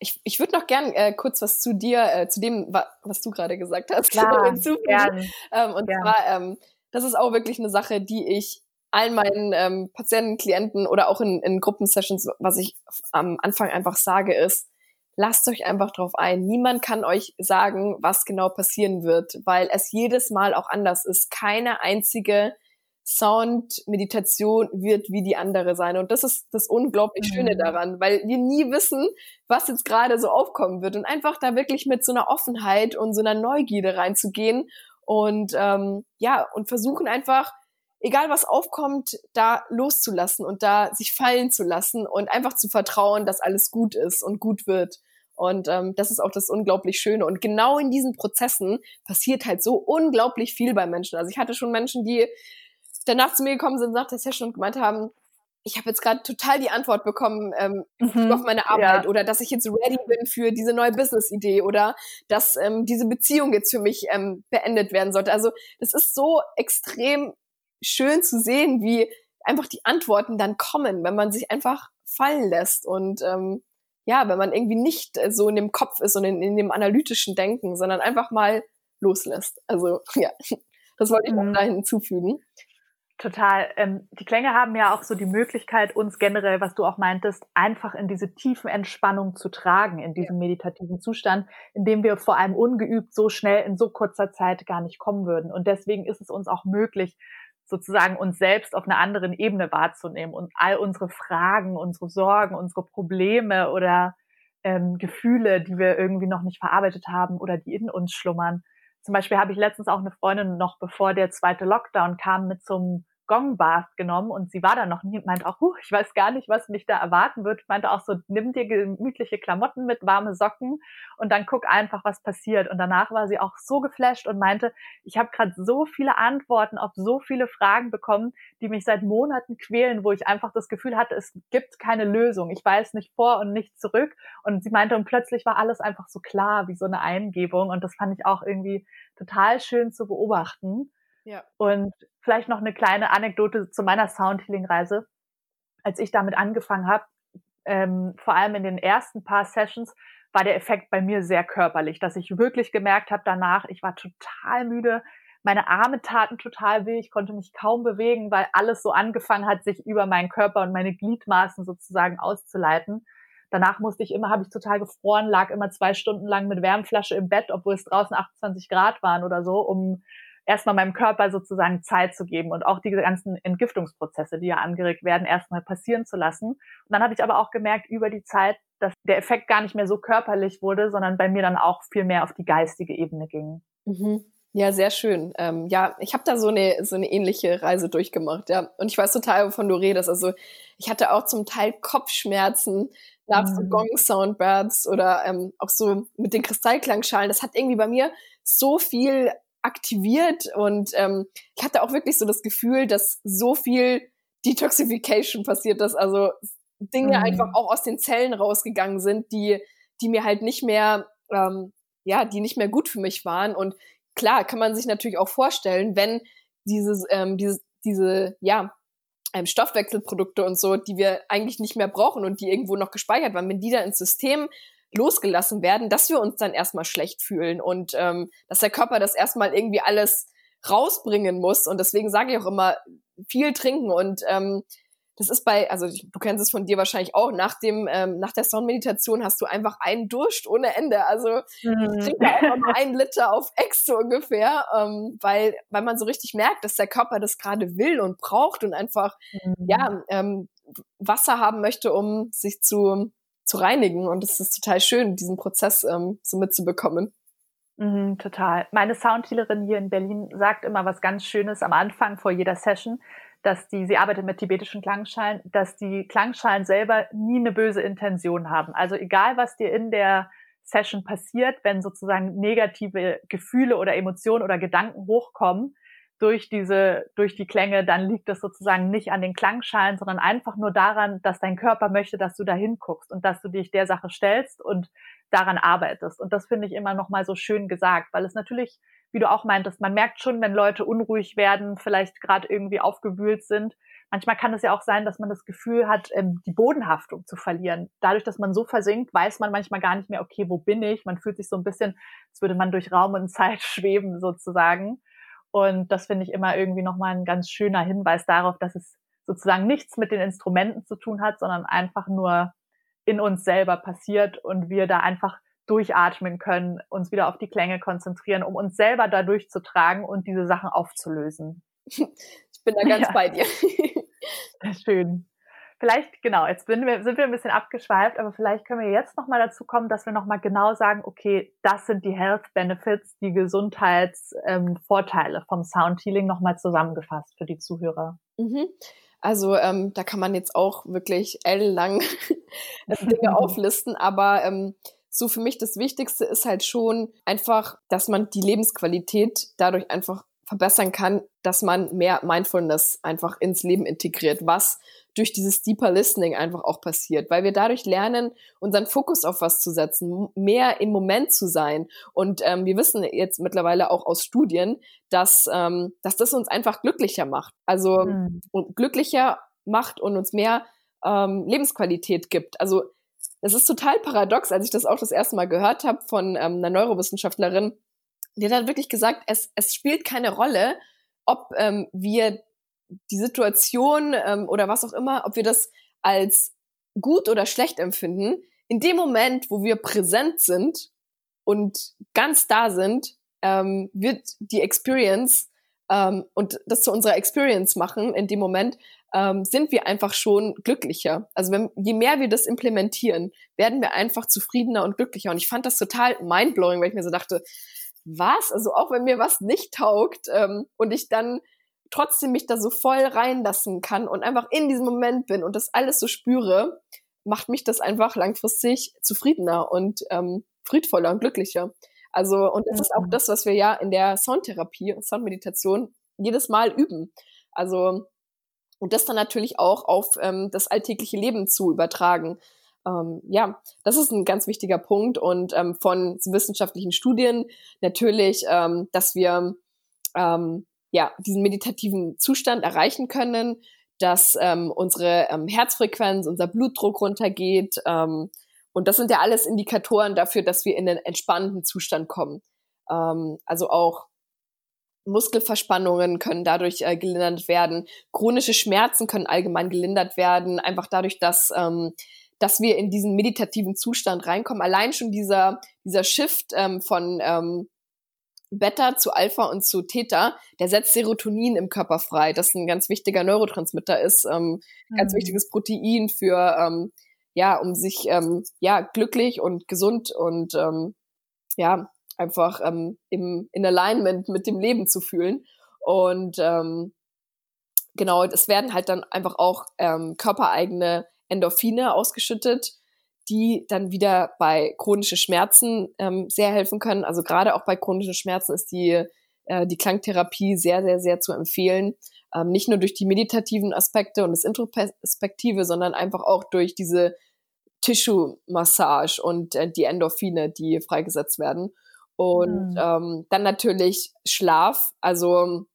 Ich, ich würde noch gern äh, kurz was zu dir, äh, zu dem, wa was du gerade gesagt hast, Klar, hinzufügen. Ähm, und gern. zwar, ähm, das ist auch wirklich eine Sache, die ich allen meinen ähm, Patienten, Klienten oder auch in, in Gruppensessions, was ich am Anfang einfach sage, ist, lasst euch einfach drauf ein. Niemand kann euch sagen, was genau passieren wird, weil es jedes Mal auch anders ist. Keine einzige Sound-Meditation wird wie die andere sein. Und das ist das unglaublich mhm. Schöne daran, weil wir nie wissen, was jetzt gerade so aufkommen wird. Und einfach da wirklich mit so einer Offenheit und so einer Neugierde reinzugehen und ähm, ja, und versuchen einfach, egal was aufkommt, da loszulassen und da sich fallen zu lassen und einfach zu vertrauen, dass alles gut ist und gut wird. Und ähm, das ist auch das unglaublich Schöne. Und genau in diesen Prozessen passiert halt so unglaublich viel bei Menschen. Also ich hatte schon Menschen, die danach zu mir gekommen sind nach der Session und gemeint haben, ich habe jetzt gerade total die Antwort bekommen ähm, mhm, auf meine Arbeit ja. oder dass ich jetzt ready bin für diese neue Business-Idee oder dass ähm, diese Beziehung jetzt für mich ähm, beendet werden sollte. Also das ist so extrem schön zu sehen, wie einfach die Antworten dann kommen, wenn man sich einfach fallen lässt und ähm, ja, wenn man irgendwie nicht äh, so in dem Kopf ist und in, in dem analytischen Denken, sondern einfach mal loslässt. Also ja, das wollte ich noch mhm. da hinzufügen. Total. Ähm, die Klänge haben ja auch so die Möglichkeit, uns generell, was du auch meintest, einfach in diese tiefen Entspannung zu tragen, in diesem meditativen Zustand, in dem wir vor allem ungeübt so schnell in so kurzer Zeit gar nicht kommen würden. Und deswegen ist es uns auch möglich, sozusagen uns selbst auf einer anderen Ebene wahrzunehmen und all unsere Fragen, unsere Sorgen, unsere Probleme oder ähm, Gefühle, die wir irgendwie noch nicht verarbeitet haben oder die in uns schlummern, zum Beispiel habe ich letztens auch eine Freundin noch bevor der zweite Lockdown kam mit zum Gongbath genommen und sie war da noch nie und meinte auch, huh, ich weiß gar nicht, was mich da erwarten wird. Meinte auch so, nimm dir gemütliche Klamotten mit, warme Socken und dann guck einfach, was passiert. Und danach war sie auch so geflasht und meinte, ich habe gerade so viele Antworten auf so viele Fragen bekommen, die mich seit Monaten quälen, wo ich einfach das Gefühl hatte, es gibt keine Lösung. Ich weiß nicht vor und nicht zurück. Und sie meinte, und plötzlich war alles einfach so klar wie so eine Eingebung. Und das fand ich auch irgendwie total schön zu beobachten. Ja. Und vielleicht noch eine kleine Anekdote zu meiner Soundhealing-Reise. Als ich damit angefangen habe, ähm, vor allem in den ersten paar Sessions, war der Effekt bei mir sehr körperlich, dass ich wirklich gemerkt habe danach, ich war total müde, meine Arme taten total weh, ich konnte mich kaum bewegen, weil alles so angefangen hat, sich über meinen Körper und meine Gliedmaßen sozusagen auszuleiten. Danach musste ich immer, habe ich total gefroren, lag immer zwei Stunden lang mit Wärmflasche im Bett, obwohl es draußen 28 Grad waren oder so, um erstmal meinem Körper sozusagen Zeit zu geben und auch diese ganzen Entgiftungsprozesse, die ja angeregt werden, erstmal passieren zu lassen. Und dann habe ich aber auch gemerkt über die Zeit, dass der Effekt gar nicht mehr so körperlich wurde, sondern bei mir dann auch viel mehr auf die geistige Ebene ging. Mhm. Ja, sehr schön. Ähm, ja, ich habe da so eine so eine ähnliche Reise durchgemacht, ja. Und ich weiß total, wovon du redest. Also ich hatte auch zum Teil Kopfschmerzen nach mhm. so Gong-Soundbirds oder ähm, auch so mit den Kristallklangschalen. Das hat irgendwie bei mir so viel aktiviert und ähm, ich hatte auch wirklich so das Gefühl, dass so viel Detoxification passiert ist, also Dinge mhm. einfach auch aus den Zellen rausgegangen sind, die, die mir halt nicht mehr, ähm, ja, die nicht mehr gut für mich waren. Und klar, kann man sich natürlich auch vorstellen, wenn dieses, ähm, diese, diese, ja, ähm, Stoffwechselprodukte und so, die wir eigentlich nicht mehr brauchen und die irgendwo noch gespeichert waren, wenn die da ins System losgelassen werden, dass wir uns dann erstmal schlecht fühlen und ähm, dass der Körper das erstmal irgendwie alles rausbringen muss. Und deswegen sage ich auch immer, viel trinken und ähm, das ist bei, also du kennst es von dir wahrscheinlich auch, nach dem, ähm, nach der Sonnenmeditation hast du einfach einen Durst ohne Ende. Also mhm. ich trinke einfach mal einen Liter auf Ex so ungefähr, ähm, weil, weil man so richtig merkt, dass der Körper das gerade will und braucht und einfach, mhm. ja, ähm, Wasser haben möchte, um sich zu, zu reinigen. Und es ist total schön, diesen Prozess ähm, so mitzubekommen. Mhm, total. Meine Soundhealerin hier in Berlin sagt immer was ganz Schönes am Anfang vor jeder Session, dass die, sie arbeitet mit tibetischen Klangschalen, dass die Klangschalen selber nie eine böse Intention haben. Also egal, was dir in der Session passiert, wenn sozusagen negative Gefühle oder Emotionen oder Gedanken hochkommen, durch diese, durch die Klänge, dann liegt das sozusagen nicht an den Klangschalen, sondern einfach nur daran, dass dein Körper möchte, dass du da hinguckst und dass du dich der Sache stellst und daran arbeitest. Und das finde ich immer noch mal so schön gesagt, weil es natürlich, wie du auch meintest, man merkt schon, wenn Leute unruhig werden, vielleicht gerade irgendwie aufgewühlt sind. Manchmal kann es ja auch sein, dass man das Gefühl hat, ähm, die Bodenhaftung zu verlieren. Dadurch, dass man so versinkt, weiß man manchmal gar nicht mehr, okay, wo bin ich? Man fühlt sich so ein bisschen, als würde man durch Raum und Zeit schweben sozusagen. Und das finde ich immer irgendwie nochmal ein ganz schöner Hinweis darauf, dass es sozusagen nichts mit den Instrumenten zu tun hat, sondern einfach nur in uns selber passiert und wir da einfach durchatmen können, uns wieder auf die Klänge konzentrieren, um uns selber da durchzutragen und diese Sachen aufzulösen. Ich bin da ganz ja. bei dir. Schön. Vielleicht, genau, jetzt sind wir, sind wir ein bisschen abgeschweift, aber vielleicht können wir jetzt nochmal dazu kommen, dass wir nochmal genau sagen, okay, das sind die Health Benefits, die Gesundheitsvorteile ähm, vom Sound Healing nochmal zusammengefasst für die Zuhörer. Mhm. Also ähm, da kann man jetzt auch wirklich ellenlang Dinge auflisten, aber ähm, so für mich das Wichtigste ist halt schon einfach, dass man die Lebensqualität dadurch einfach verbessern kann, dass man mehr Mindfulness einfach ins Leben integriert, was durch dieses Deeper Listening einfach auch passiert, weil wir dadurch lernen, unseren Fokus auf was zu setzen, mehr im Moment zu sein. Und ähm, wir wissen jetzt mittlerweile auch aus Studien, dass, ähm, dass das uns einfach glücklicher macht. Also mhm. glücklicher macht und uns mehr ähm, Lebensqualität gibt. Also es ist total paradox, als ich das auch das erste Mal gehört habe von ähm, einer Neurowissenschaftlerin, die hat wirklich gesagt, es, es spielt keine Rolle, ob ähm, wir die Situation ähm, oder was auch immer, ob wir das als gut oder schlecht empfinden, in dem Moment, wo wir präsent sind und ganz da sind, ähm, wird die Experience ähm, und das zu unserer Experience machen, in dem Moment, ähm, sind wir einfach schon glücklicher. Also wenn, je mehr wir das implementieren, werden wir einfach zufriedener und glücklicher. Und ich fand das total mindblowing, weil ich mir so dachte, was? Also auch wenn mir was nicht taugt ähm, und ich dann trotzdem mich da so voll reinlassen kann und einfach in diesem Moment bin und das alles so spüre, macht mich das einfach langfristig zufriedener und ähm, friedvoller und glücklicher. Also, und das ist auch das, was wir ja in der Soundtherapie und Soundmeditation jedes Mal üben. Also, und das dann natürlich auch auf ähm, das alltägliche Leben zu übertragen. Ähm, ja, das ist ein ganz wichtiger Punkt und ähm, von wissenschaftlichen Studien natürlich, ähm, dass wir ähm, ja diesen meditativen Zustand erreichen können, dass ähm, unsere ähm, Herzfrequenz, unser Blutdruck runtergeht. Und das sind ja alles Indikatoren dafür, dass wir in einen entspannten Zustand kommen. Also auch Muskelverspannungen können dadurch äh, gelindert werden. Chronische Schmerzen können allgemein gelindert werden, einfach dadurch, dass, ähm, dass wir in diesen meditativen Zustand reinkommen. Allein schon dieser, dieser Shift ähm, von ähm, Beta zu Alpha und zu Theta, der setzt Serotonin im Körper frei, das ein ganz wichtiger Neurotransmitter ist, ähm, mhm. ganz wichtiges Protein für, ähm, ja, um sich, ähm, ja, glücklich und gesund und, ähm, ja, einfach ähm, im, in Alignment mit dem Leben zu fühlen. Und ähm, genau, es werden halt dann einfach auch ähm, körpereigene Endorphine ausgeschüttet, die dann wieder bei chronischen Schmerzen ähm, sehr helfen können. Also gerade auch bei chronischen Schmerzen ist die, äh, die Klangtherapie sehr, sehr, sehr zu empfehlen. Ähm, nicht nur durch die meditativen Aspekte und das Introspektive, sondern einfach auch durch diese Tissue-Massage und äh, die Endorphine, die freigesetzt werden. Und mhm. ähm, dann natürlich Schlaf. Also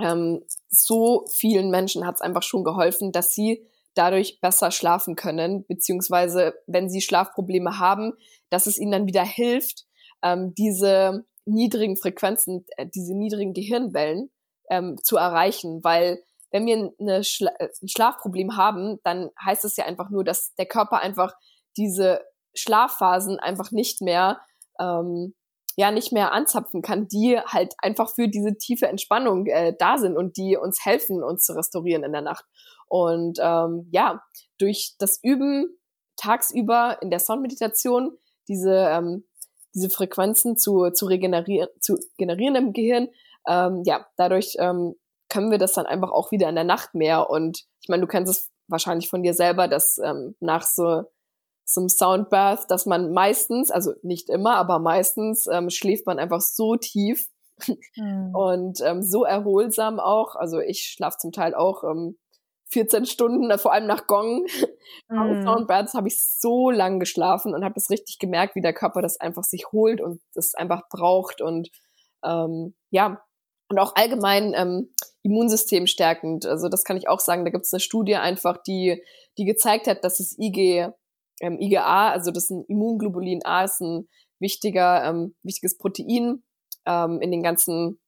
ähm, so vielen Menschen hat es einfach schon geholfen, dass sie dadurch besser schlafen können, beziehungsweise wenn sie Schlafprobleme haben, dass es ihnen dann wieder hilft, ähm, diese niedrigen Frequenzen, äh, diese niedrigen Gehirnwellen ähm, zu erreichen, weil wenn wir eine Schla äh, ein Schlafproblem haben, dann heißt es ja einfach nur, dass der Körper einfach diese Schlafphasen einfach nicht mehr ähm, ja nicht mehr anzapfen kann, die halt einfach für diese tiefe Entspannung äh, da sind und die uns helfen, uns zu restaurieren in der Nacht. Und ähm, ja, durch das Üben tagsüber in der Soundmeditation diese, ähm, diese Frequenzen zu, zu regenerieren, zu generieren im Gehirn, ähm, ja, dadurch ähm, können wir das dann einfach auch wieder in der Nacht mehr. Und ich meine, du kennst es wahrscheinlich von dir selber, dass ähm, nach so zum Soundbath, dass man meistens, also nicht immer, aber meistens ähm, schläft man einfach so tief mhm. und ähm, so erholsam auch. Also ich schlafe zum Teil auch ähm, 14 Stunden, äh, vor allem nach Gong. Mhm. Soundbaths habe ich so lang geschlafen und habe das richtig gemerkt, wie der Körper das einfach sich holt und das einfach braucht und ähm, ja, und auch allgemein ähm, Immunsystem stärkend. Also das kann ich auch sagen. Da gibt es eine Studie einfach, die, die gezeigt hat, dass das IG ähm, IgA, also das ist ein Immunglobulin A, ist ein wichtiger, ähm, wichtiges Protein ähm, in den ganzen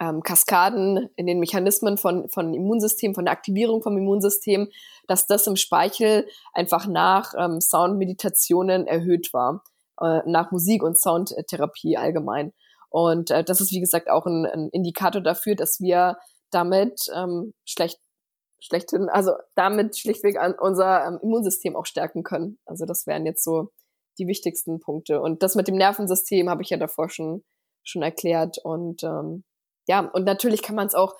ähm, Kaskaden, in den Mechanismen von, von Immunsystem, von der Aktivierung vom Immunsystem, dass das im Speichel einfach nach ähm, Soundmeditationen erhöht war, äh, nach Musik- und Soundtherapie allgemein. Und äh, das ist, wie gesagt, auch ein, ein Indikator dafür, dass wir damit ähm, schlecht schlechthin, also damit schlichtweg an unser ähm, Immunsystem auch stärken können. Also das wären jetzt so die wichtigsten Punkte. Und das mit dem Nervensystem habe ich ja davor schon, schon erklärt. Und ähm, ja, und natürlich kann man es auch,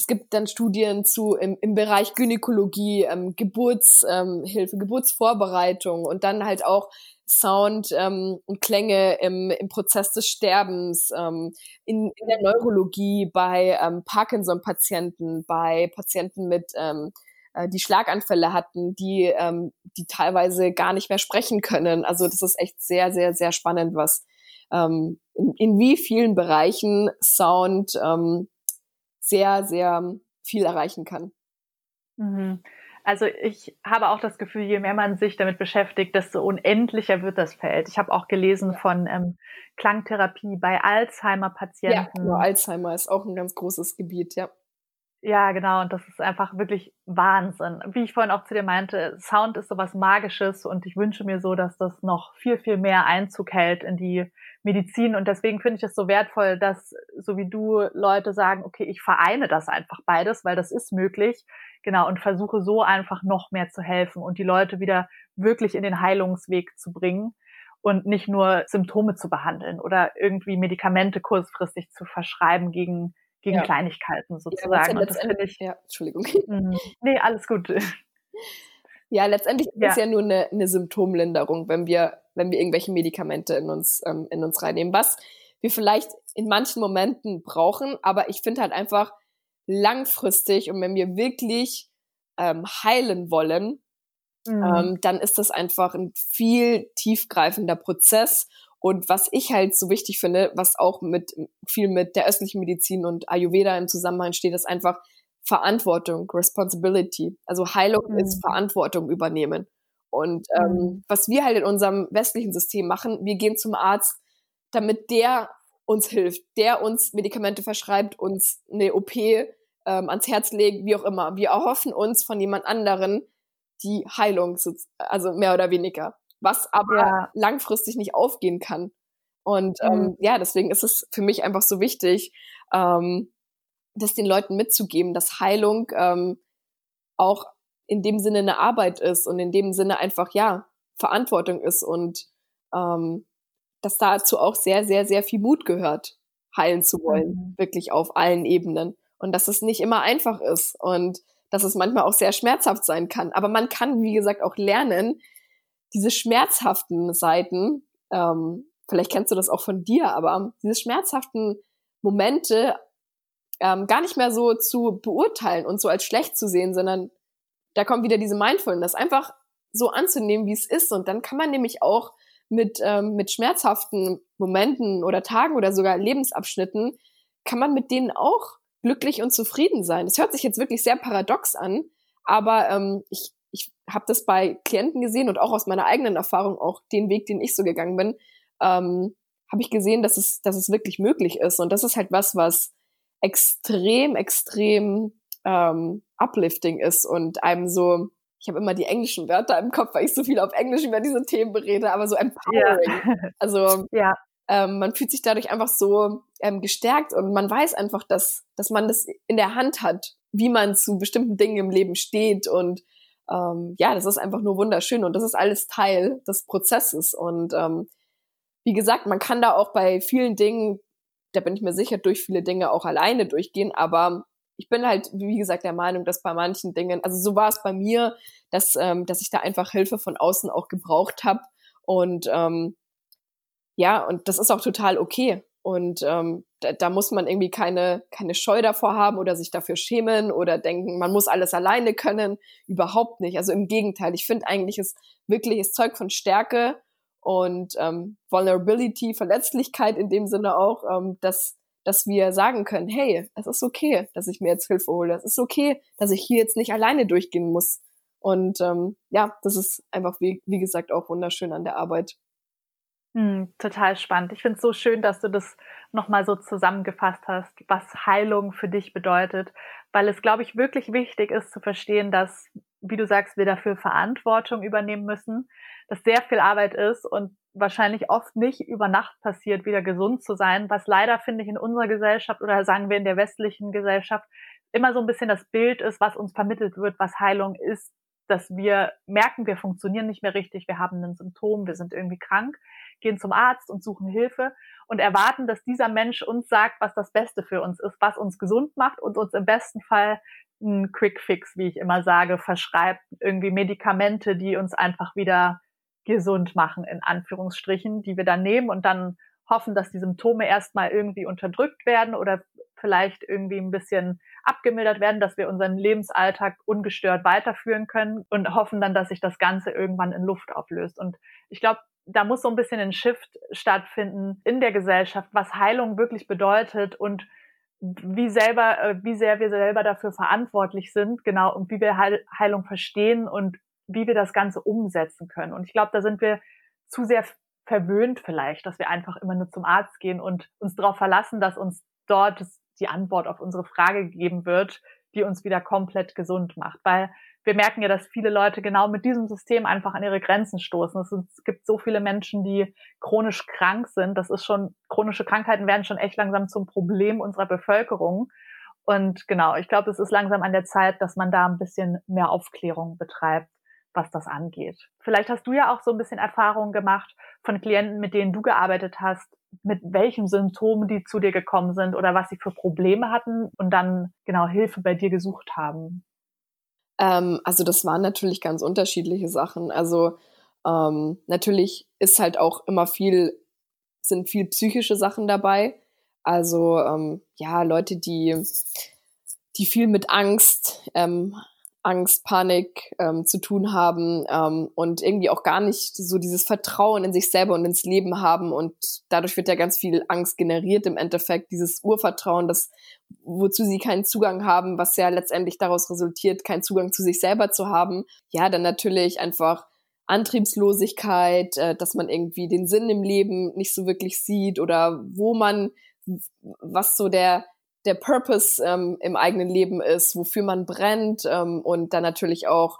es gibt dann Studien zu im, im Bereich Gynäkologie, ähm, Geburtshilfe, ähm, Geburtsvorbereitung und dann halt auch Sound ähm, und Klänge im, im Prozess des Sterbens, ähm, in, in der Neurologie, bei ähm, Parkinson-Patienten, bei Patienten mit ähm, äh, die Schlaganfälle hatten, die, ähm, die teilweise gar nicht mehr sprechen können. Also das ist echt sehr, sehr, sehr spannend, was ähm, in, in wie vielen Bereichen Sound ähm, sehr, sehr viel erreichen kann. Mhm. Also ich habe auch das Gefühl, je mehr man sich damit beschäftigt, desto unendlicher wird das Feld. Ich habe auch gelesen von ähm, Klangtherapie bei Alzheimer-Patienten. Ja, genau, Alzheimer ist auch ein ganz großes Gebiet, ja. Ja, genau. Und das ist einfach wirklich Wahnsinn. Wie ich vorhin auch zu dir meinte, Sound ist sowas Magisches und ich wünsche mir so, dass das noch viel, viel mehr Einzug hält in die Medizin. Und deswegen finde ich es so wertvoll, dass so wie du Leute sagen, okay, ich vereine das einfach beides, weil das ist möglich. Genau. Und versuche so einfach noch mehr zu helfen und die Leute wieder wirklich in den Heilungsweg zu bringen. und nicht nur Symptome zu behandeln oder irgendwie Medikamente kurzfristig zu verschreiben gegen, gegen ja. Kleinigkeiten sozusagen. Ja, das finde ich. Ja, Entschuldigung. Mh, nee, alles gut. Ja, letztendlich ja. ist es ja nur eine, eine Symptomlinderung, wenn wir, wenn wir irgendwelche Medikamente in uns, ähm, in uns reinnehmen. Was wir vielleicht in manchen Momenten brauchen, aber ich finde halt einfach langfristig und wenn wir wirklich ähm, heilen wollen, mhm. ähm, dann ist das einfach ein viel tiefgreifender Prozess. Und was ich halt so wichtig finde, was auch mit viel mit der östlichen Medizin und Ayurveda im Zusammenhang steht, ist einfach Verantwortung, Responsibility. Also Heilung mhm. ist Verantwortung übernehmen. Und ähm, mhm. was wir halt in unserem westlichen System machen, wir gehen zum Arzt, damit der uns hilft, der uns Medikamente verschreibt, uns eine OP ähm, ans Herz legt, wie auch immer. Wir erhoffen uns von jemand anderen die Heilung, also mehr oder weniger, was aber ja. langfristig nicht aufgehen kann. Und ähm, mhm. ja, deswegen ist es für mich einfach so wichtig, ähm, das den Leuten mitzugeben, dass Heilung ähm, auch in dem Sinne eine Arbeit ist und in dem Sinne einfach ja Verantwortung ist und ähm, dass dazu auch sehr, sehr, sehr viel Mut gehört, heilen zu wollen, mhm. wirklich auf allen Ebenen. Und dass es nicht immer einfach ist und dass es manchmal auch sehr schmerzhaft sein kann. Aber man kann, wie gesagt, auch lernen, diese schmerzhaften Seiten, ähm, vielleicht kennst du das auch von dir, aber diese schmerzhaften Momente ähm, gar nicht mehr so zu beurteilen und so als schlecht zu sehen, sondern da kommt wieder diese Mindfulness, einfach so anzunehmen, wie es ist. Und dann kann man nämlich auch mit, ähm, mit schmerzhaften Momenten oder Tagen oder sogar Lebensabschnitten, kann man mit denen auch glücklich und zufrieden sein. Das hört sich jetzt wirklich sehr paradox an, aber ähm, ich, ich habe das bei Klienten gesehen und auch aus meiner eigenen Erfahrung, auch den Weg, den ich so gegangen bin, ähm, habe ich gesehen, dass es, dass es wirklich möglich ist. Und das ist halt was, was extrem, extrem ähm, uplifting ist und einem so, ich habe immer die englischen Wörter im Kopf, weil ich so viel auf Englisch über diese Themen berede, aber so empowering. Ja. Also ja. Ähm, man fühlt sich dadurch einfach so ähm, gestärkt und man weiß einfach, dass, dass man das in der Hand hat, wie man zu bestimmten Dingen im Leben steht und ähm, ja, das ist einfach nur wunderschön und das ist alles Teil des Prozesses und ähm, wie gesagt, man kann da auch bei vielen Dingen, da bin ich mir sicher, durch viele Dinge auch alleine durchgehen, aber ich bin halt, wie gesagt, der Meinung, dass bei manchen Dingen, also so war es bei mir, dass, ähm, dass ich da einfach Hilfe von außen auch gebraucht habe. Und ähm, ja, und das ist auch total okay. Und ähm, da, da muss man irgendwie keine, keine Scheu davor haben oder sich dafür schämen oder denken, man muss alles alleine können. Überhaupt nicht. Also im Gegenteil, ich finde eigentlich ist wirkliches Zeug von Stärke und ähm, Vulnerability, Verletzlichkeit in dem Sinne auch, ähm, dass dass wir sagen können, hey, es ist okay, dass ich mir jetzt Hilfe hole. Es ist okay, dass ich hier jetzt nicht alleine durchgehen muss. Und ähm, ja, das ist einfach, wie, wie gesagt, auch wunderschön an der Arbeit. Hm, total spannend. Ich finde es so schön, dass du das nochmal so zusammengefasst hast, was Heilung für dich bedeutet, weil es, glaube ich, wirklich wichtig ist zu verstehen, dass, wie du sagst, wir dafür Verantwortung übernehmen müssen, dass sehr viel Arbeit ist und wahrscheinlich oft nicht über Nacht passiert, wieder gesund zu sein, was leider, finde ich, in unserer Gesellschaft oder sagen wir in der westlichen Gesellschaft immer so ein bisschen das Bild ist, was uns vermittelt wird, was Heilung ist, dass wir merken, wir funktionieren nicht mehr richtig, wir haben ein Symptom, wir sind irgendwie krank, gehen zum Arzt und suchen Hilfe und erwarten, dass dieser Mensch uns sagt, was das Beste für uns ist, was uns gesund macht und uns im besten Fall einen Quick Fix, wie ich immer sage, verschreibt, irgendwie Medikamente, die uns einfach wieder gesund machen, in Anführungsstrichen, die wir dann nehmen und dann hoffen, dass die Symptome erstmal irgendwie unterdrückt werden oder vielleicht irgendwie ein bisschen abgemildert werden, dass wir unseren Lebensalltag ungestört weiterführen können und hoffen dann, dass sich das Ganze irgendwann in Luft auflöst. Und ich glaube, da muss so ein bisschen ein Shift stattfinden in der Gesellschaft, was Heilung wirklich bedeutet und wie selber, äh, wie sehr wir selber dafür verantwortlich sind, genau, und wie wir Heilung verstehen und wie wir das Ganze umsetzen können. Und ich glaube, da sind wir zu sehr verwöhnt vielleicht, dass wir einfach immer nur zum Arzt gehen und uns darauf verlassen, dass uns dort die Antwort auf unsere Frage gegeben wird, die uns wieder komplett gesund macht. Weil wir merken ja, dass viele Leute genau mit diesem System einfach an ihre Grenzen stoßen. Es, gibt so viele Menschen, die chronisch krank sind. Das ist schon, chronische Krankheiten werden schon echt langsam zum Problem unserer Bevölkerung. Und genau, ich glaube, es ist langsam an der Zeit, dass man da ein bisschen mehr Aufklärung betreibt was das angeht. Vielleicht hast du ja auch so ein bisschen Erfahrung gemacht von Klienten, mit denen du gearbeitet hast, mit welchen Symptomen die zu dir gekommen sind oder was sie für Probleme hatten und dann genau Hilfe bei dir gesucht haben. Ähm, also das waren natürlich ganz unterschiedliche Sachen. Also ähm, natürlich ist halt auch immer viel, sind viel psychische Sachen dabei. Also ähm, ja, Leute, die, die viel mit Angst ähm, Angst, Panik ähm, zu tun haben ähm, und irgendwie auch gar nicht so dieses Vertrauen in sich selber und ins Leben haben. Und dadurch wird ja ganz viel Angst generiert im Endeffekt, dieses Urvertrauen, das, wozu sie keinen Zugang haben, was ja letztendlich daraus resultiert, keinen Zugang zu sich selber zu haben. Ja, dann natürlich einfach Antriebslosigkeit, äh, dass man irgendwie den Sinn im Leben nicht so wirklich sieht oder wo man, was so der der Purpose ähm, im eigenen Leben ist, wofür man brennt ähm, und dann natürlich auch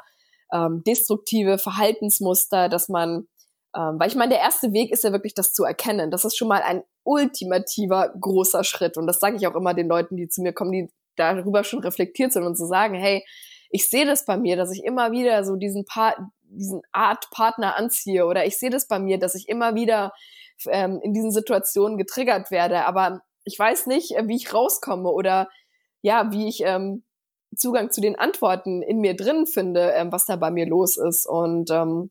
ähm, destruktive Verhaltensmuster, dass man, ähm, weil ich meine, der erste Weg ist ja wirklich das zu erkennen. Das ist schon mal ein ultimativer großer Schritt und das sage ich auch immer den Leuten, die zu mir kommen, die darüber schon reflektiert sind und zu so sagen, hey, ich sehe das bei mir, dass ich immer wieder so diesen pa diesen Art Partner anziehe oder ich sehe das bei mir, dass ich immer wieder ähm, in diesen Situationen getriggert werde, aber ich weiß nicht, äh, wie ich rauskomme oder ja, wie ich ähm, Zugang zu den Antworten in mir drin finde, ähm, was da bei mir los ist. Und ähm,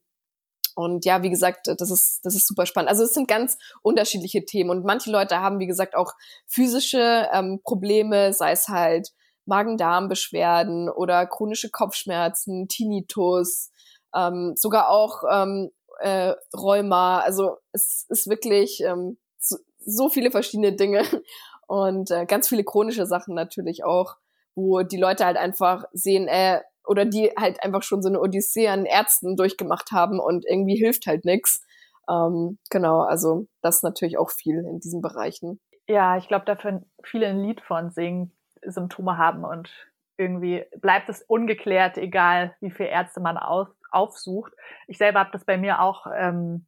und ja, wie gesagt, das ist, das ist super spannend. Also es sind ganz unterschiedliche Themen. Und manche Leute haben, wie gesagt, auch physische ähm, Probleme, sei es halt Magen-Darm-Beschwerden oder chronische Kopfschmerzen, Tinnitus, ähm, sogar auch ähm, äh, Rheuma. Also es ist wirklich ähm, so viele verschiedene Dinge und äh, ganz viele chronische Sachen natürlich auch, wo die Leute halt einfach sehen, äh, oder die halt einfach schon so eine Odyssee an Ärzten durchgemacht haben und irgendwie hilft halt nichts. Ähm, genau, also das natürlich auch viel in diesen Bereichen. Ja, ich glaube, da können viele ein Lied von singen, Symptome haben und irgendwie bleibt es ungeklärt, egal wie viele Ärzte man auf, aufsucht. Ich selber habe das bei mir auch ähm,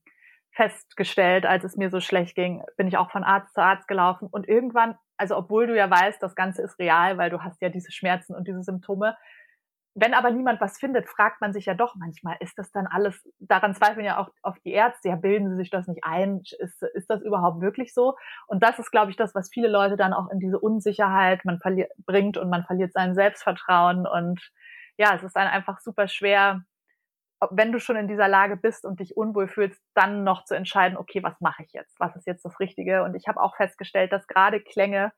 festgestellt, als es mir so schlecht ging, bin ich auch von Arzt zu Arzt gelaufen. Und irgendwann, also obwohl du ja weißt, das Ganze ist real, weil du hast ja diese Schmerzen und diese Symptome, wenn aber niemand was findet, fragt man sich ja doch manchmal, ist das dann alles, daran zweifeln ja auch auf die Ärzte, ja, bilden sie sich das nicht ein, ist, ist das überhaupt wirklich so? Und das ist, glaube ich, das, was viele Leute dann auch in diese Unsicherheit man verliert, bringt und man verliert sein Selbstvertrauen. Und ja, es ist dann einfach super schwer, wenn du schon in dieser Lage bist und dich unwohl fühlst, dann noch zu entscheiden, okay, was mache ich jetzt? Was ist jetzt das Richtige? Und ich habe auch festgestellt, dass gerade Klänge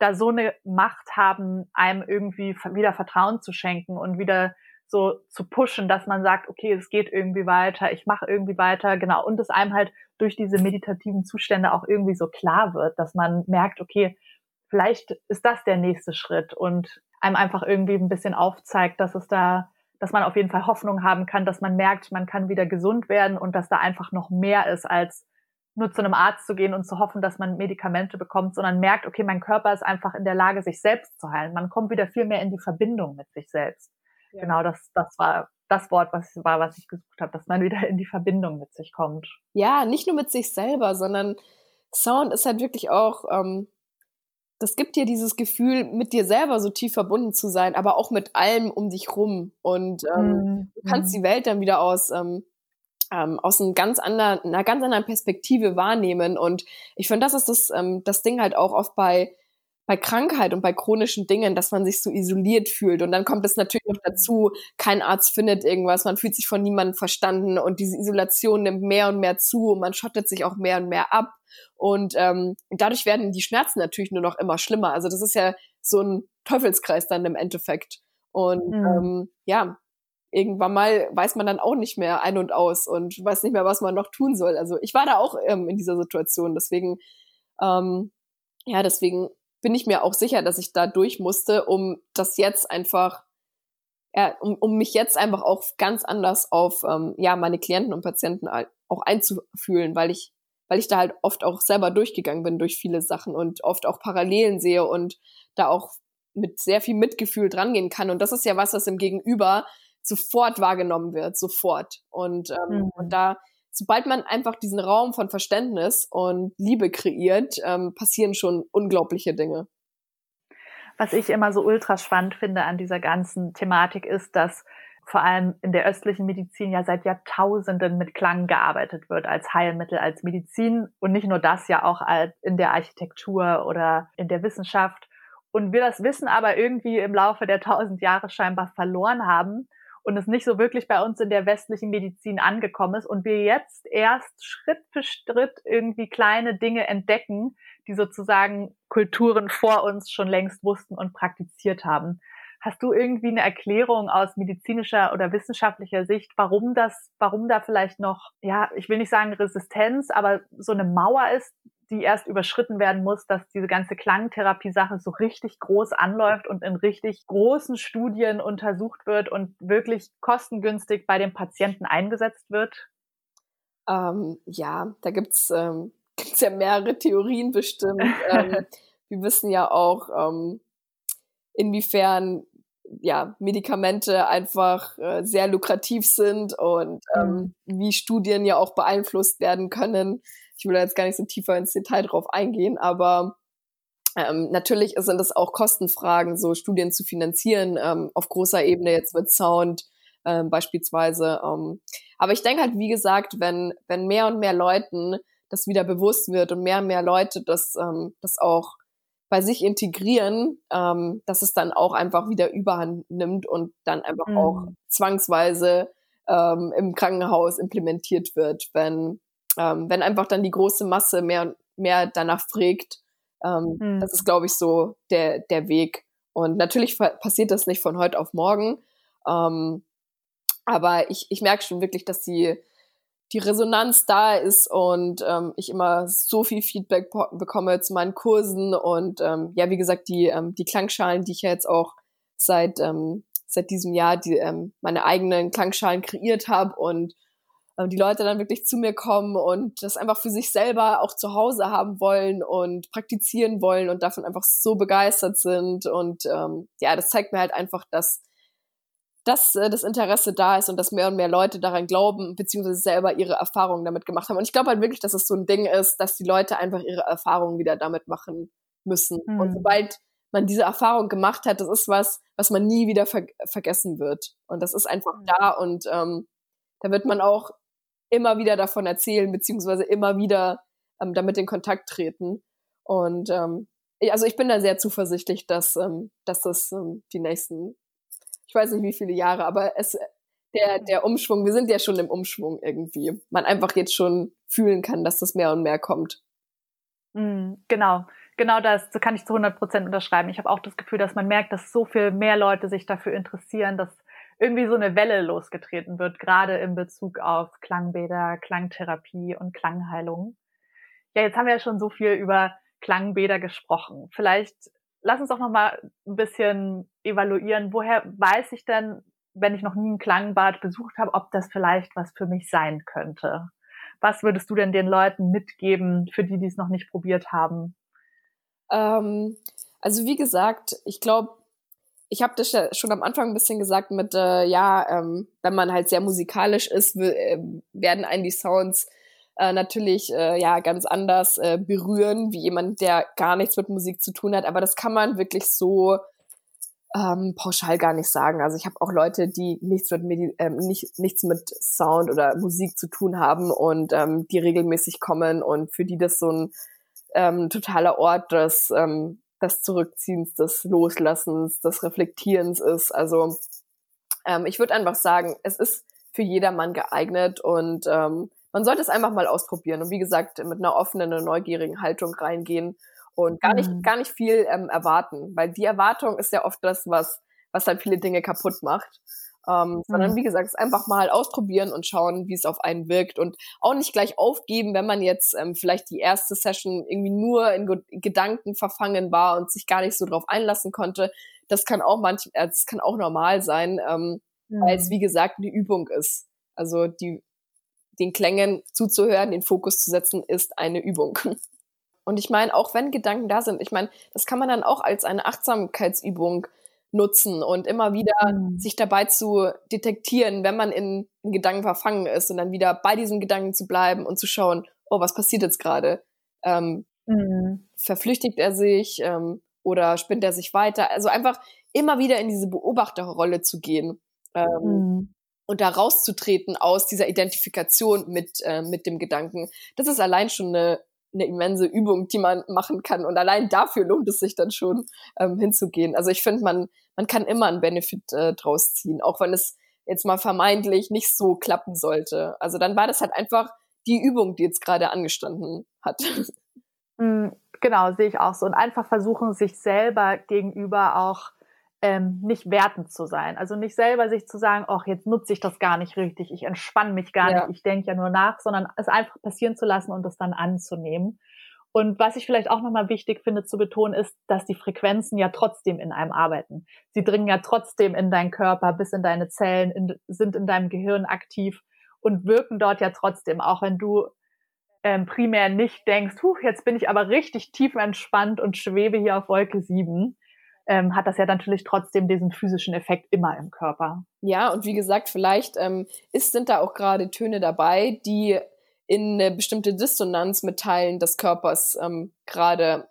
da so eine Macht haben, einem irgendwie wieder Vertrauen zu schenken und wieder so zu pushen, dass man sagt, okay, es geht irgendwie weiter, ich mache irgendwie weiter, genau. Und es einem halt durch diese meditativen Zustände auch irgendwie so klar wird, dass man merkt, okay, vielleicht ist das der nächste Schritt und einem einfach irgendwie ein bisschen aufzeigt, dass es da dass man auf jeden Fall Hoffnung haben kann, dass man merkt, man kann wieder gesund werden und dass da einfach noch mehr ist, als nur zu einem Arzt zu gehen und zu hoffen, dass man Medikamente bekommt, sondern merkt, okay, mein Körper ist einfach in der Lage, sich selbst zu heilen. Man kommt wieder viel mehr in die Verbindung mit sich selbst. Ja. Genau, das, das war das Wort, was war, was ich gesucht habe, dass man wieder in die Verbindung mit sich kommt. Ja, nicht nur mit sich selber, sondern Sound ist halt wirklich auch ähm, das gibt dir dieses Gefühl, mit dir selber so tief verbunden zu sein, aber auch mit allem um dich rum. Und ähm, mhm. du kannst die Welt dann wieder aus, ähm, ähm, aus einem ganz anderen, einer ganz anderen Perspektive wahrnehmen. Und ich finde, das ist das, ähm, das Ding halt auch oft bei, bei Krankheit und bei chronischen Dingen, dass man sich so isoliert fühlt. Und dann kommt es natürlich noch dazu, kein Arzt findet irgendwas, man fühlt sich von niemandem verstanden und diese Isolation nimmt mehr und mehr zu und man schottet sich auch mehr und mehr ab. Und ähm, dadurch werden die Schmerzen natürlich nur noch immer schlimmer. Also das ist ja so ein Teufelskreis dann im Endeffekt. Und mhm. ähm, ja, irgendwann mal weiß man dann auch nicht mehr ein und aus und weiß nicht mehr, was man noch tun soll. Also ich war da auch ähm, in dieser Situation. Deswegen, ähm, ja, deswegen bin ich mir auch sicher, dass ich da durch musste, um das jetzt einfach, ja, um, um mich jetzt einfach auch ganz anders auf ähm, ja meine Klienten und Patienten auch einzufühlen, weil ich weil ich da halt oft auch selber durchgegangen bin durch viele Sachen und oft auch Parallelen sehe und da auch mit sehr viel Mitgefühl drangehen kann. Und das ist ja was, was im Gegenüber sofort wahrgenommen wird, sofort. Und, ähm, mhm. und da, sobald man einfach diesen Raum von Verständnis und Liebe kreiert, ähm, passieren schon unglaubliche Dinge. Was ich immer so ultra spannend finde an dieser ganzen Thematik ist, dass vor allem in der östlichen Medizin ja seit Jahrtausenden mit Klang gearbeitet wird als Heilmittel, als Medizin und nicht nur das ja auch in der Architektur oder in der Wissenschaft. Und wir das Wissen aber irgendwie im Laufe der tausend Jahre scheinbar verloren haben und es nicht so wirklich bei uns in der westlichen Medizin angekommen ist und wir jetzt erst Schritt für Schritt irgendwie kleine Dinge entdecken, die sozusagen Kulturen vor uns schon längst wussten und praktiziert haben. Hast du irgendwie eine Erklärung aus medizinischer oder wissenschaftlicher Sicht, warum das, warum da vielleicht noch, ja, ich will nicht sagen Resistenz, aber so eine Mauer ist, die erst überschritten werden muss, dass diese ganze Klangtherapie-Sache so richtig groß anläuft und in richtig großen Studien untersucht wird und wirklich kostengünstig bei den Patienten eingesetzt wird? Ähm, ja, da gibt's ähm, gibt's ja mehrere Theorien bestimmt. ähm, wir wissen ja auch, ähm, inwiefern ja, Medikamente einfach äh, sehr lukrativ sind und ähm, mhm. wie Studien ja auch beeinflusst werden können. Ich will da jetzt gar nicht so tiefer ins Detail drauf eingehen, aber ähm, natürlich sind es auch Kostenfragen, so Studien zu finanzieren, ähm, auf großer Ebene jetzt mit Sound ähm, beispielsweise. Ähm. Aber ich denke halt, wie gesagt, wenn, wenn mehr und mehr Leuten das wieder bewusst wird und mehr und mehr Leute das, ähm, das auch bei sich integrieren, ähm, dass es dann auch einfach wieder Überhand nimmt und dann einfach mhm. auch zwangsweise ähm, im Krankenhaus implementiert wird, wenn, ähm, wenn einfach dann die große Masse mehr und mehr danach fragt. Ähm, mhm. Das ist, glaube ich, so der, der Weg. Und natürlich passiert das nicht von heute auf morgen. Ähm, aber ich, ich merke schon wirklich, dass die, die Resonanz da ist und ähm, ich immer so viel Feedback bekomme zu meinen Kursen und ähm, ja, wie gesagt, die, ähm, die Klangschalen, die ich ja jetzt auch seit, ähm, seit diesem Jahr die, ähm, meine eigenen Klangschalen kreiert habe und die Leute dann wirklich zu mir kommen und das einfach für sich selber auch zu Hause haben wollen und praktizieren wollen und davon einfach so begeistert sind und ähm, ja, das zeigt mir halt einfach, dass dass äh, das Interesse da ist und dass mehr und mehr Leute daran glauben, beziehungsweise selber ihre Erfahrungen damit gemacht haben. Und ich glaube halt wirklich, dass es so ein Ding ist, dass die Leute einfach ihre Erfahrungen wieder damit machen müssen. Mhm. Und sobald man diese Erfahrung gemacht hat, das ist was, was man nie wieder ver vergessen wird. Und das ist einfach mhm. da und ähm, da wird man auch immer wieder davon erzählen, beziehungsweise immer wieder ähm, damit in Kontakt treten. Und ähm, also ich bin da sehr zuversichtlich, dass, ähm, dass das ähm, die nächsten ich weiß nicht wie viele Jahre, aber es, der, der Umschwung, wir sind ja schon im Umschwung irgendwie. Man einfach jetzt schon fühlen kann, dass das mehr und mehr kommt. Mm, genau, genau das, das kann ich zu 100 Prozent unterschreiben. Ich habe auch das Gefühl, dass man merkt, dass so viel mehr Leute sich dafür interessieren, dass irgendwie so eine Welle losgetreten wird, gerade in Bezug auf Klangbäder, Klangtherapie und Klangheilung. Ja, jetzt haben wir ja schon so viel über Klangbäder gesprochen. Vielleicht lass uns doch noch mal ein bisschen evaluieren. Woher weiß ich denn, wenn ich noch nie ein Klangbad besucht habe, ob das vielleicht was für mich sein könnte? Was würdest du denn den Leuten mitgeben, für die, die es noch nicht probiert haben? Ähm, also wie gesagt, ich glaube, ich habe das ja schon am Anfang ein bisschen gesagt mit, äh, ja, ähm, wenn man halt sehr musikalisch ist, äh, werden einen die Sounds äh, natürlich äh, ja ganz anders äh, berühren, wie jemand, der gar nichts mit Musik zu tun hat. Aber das kann man wirklich so ähm, pauschal gar nicht sagen. Also ich habe auch Leute, die nichts mit Medi ähm, nicht, nichts mit Sound oder Musik zu tun haben und ähm, die regelmäßig kommen und für die das so ein ähm, totaler Ort des, ähm, des Zurückziehens, des Loslassens, des Reflektierens ist. Also ähm, ich würde einfach sagen, es ist für jedermann geeignet und ähm, man sollte es einfach mal ausprobieren und wie gesagt mit einer offenen und neugierigen Haltung reingehen und gar nicht mhm. gar nicht viel ähm, erwarten, weil die Erwartung ist ja oft das, was was dann viele Dinge kaputt macht. Ähm, mhm. sondern wie gesagt, es einfach mal ausprobieren und schauen, wie es auf einen wirkt und auch nicht gleich aufgeben, wenn man jetzt ähm, vielleicht die erste Session irgendwie nur in G Gedanken verfangen war und sich gar nicht so drauf einlassen konnte. Das kann auch manchmal, äh, das kann auch normal sein, ähm, mhm. weil es mhm. wie gesagt eine Übung ist. Also die den Klängen zuzuhören, den Fokus zu setzen, ist eine Übung. Und ich meine, auch wenn Gedanken da sind, ich meine, das kann man dann auch als eine Achtsamkeitsübung nutzen und immer wieder mhm. sich dabei zu detektieren, wenn man in, in, Gedanken verfangen ist und dann wieder bei diesen Gedanken zu bleiben und zu schauen, oh, was passiert jetzt gerade? Ähm, mhm. Verflüchtigt er sich ähm, oder spinnt er sich weiter? Also einfach immer wieder in diese Beobachterrolle zu gehen Ähm, mhm. Und da rauszutreten aus dieser Identifikation mit, äh, mit dem Gedanken, das ist allein schon eine, eine immense Übung, die man machen kann. Und allein dafür lohnt es sich dann schon, ähm, hinzugehen. Also ich finde, man, man kann immer einen Benefit äh, draus ziehen, auch wenn es jetzt mal vermeintlich nicht so klappen sollte. Also dann war das halt einfach die Übung, die jetzt gerade angestanden hat. Mm, genau, sehe ich auch so. Und einfach versuchen, sich selber gegenüber auch ähm, nicht wertend zu sein. Also nicht selber sich zu sagen, ach, jetzt nutze ich das gar nicht richtig, ich entspanne mich gar ja. nicht, ich denke ja nur nach, sondern es einfach passieren zu lassen und es dann anzunehmen. Und was ich vielleicht auch nochmal wichtig finde zu betonen, ist, dass die Frequenzen ja trotzdem in einem arbeiten. Sie dringen ja trotzdem in deinen Körper, bis in deine Zellen, in, sind in deinem Gehirn aktiv und wirken dort ja trotzdem, auch wenn du ähm, primär nicht denkst, huh, jetzt bin ich aber richtig tief entspannt und schwebe hier auf Wolke 7, ähm, hat das ja natürlich trotzdem diesen physischen Effekt immer im Körper. Ja, und wie gesagt, vielleicht ähm, ist, sind da auch gerade Töne dabei, die in eine bestimmte Dissonanz mit Teilen des Körpers ähm, gerade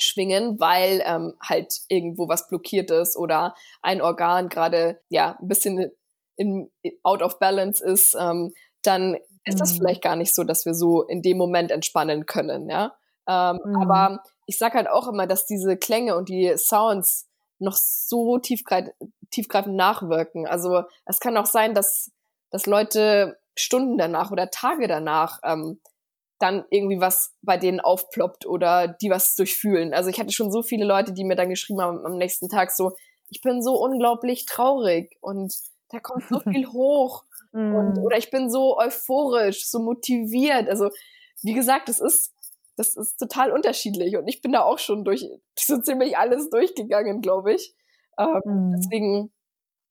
schwingen, weil ähm, halt irgendwo was blockiert ist oder ein Organ gerade ja ein bisschen in, out of balance ist, ähm, dann ist das mhm. vielleicht gar nicht so, dass wir so in dem Moment entspannen können, ja. Ähm, mhm. Aber ich sag halt auch immer, dass diese Klänge und die Sounds noch so tiefgreif tiefgreifend nachwirken. Also es kann auch sein, dass, dass Leute Stunden danach oder Tage danach ähm, dann irgendwie was bei denen aufploppt oder die was durchfühlen. Also ich hatte schon so viele Leute, die mir dann geschrieben haben am nächsten Tag so, ich bin so unglaublich traurig und da kommt so viel hoch und, mhm. oder ich bin so euphorisch, so motiviert. Also wie gesagt, es ist das ist total unterschiedlich und ich bin da auch schon durch so ziemlich alles durchgegangen, glaube ich. Ähm, mhm. Deswegen,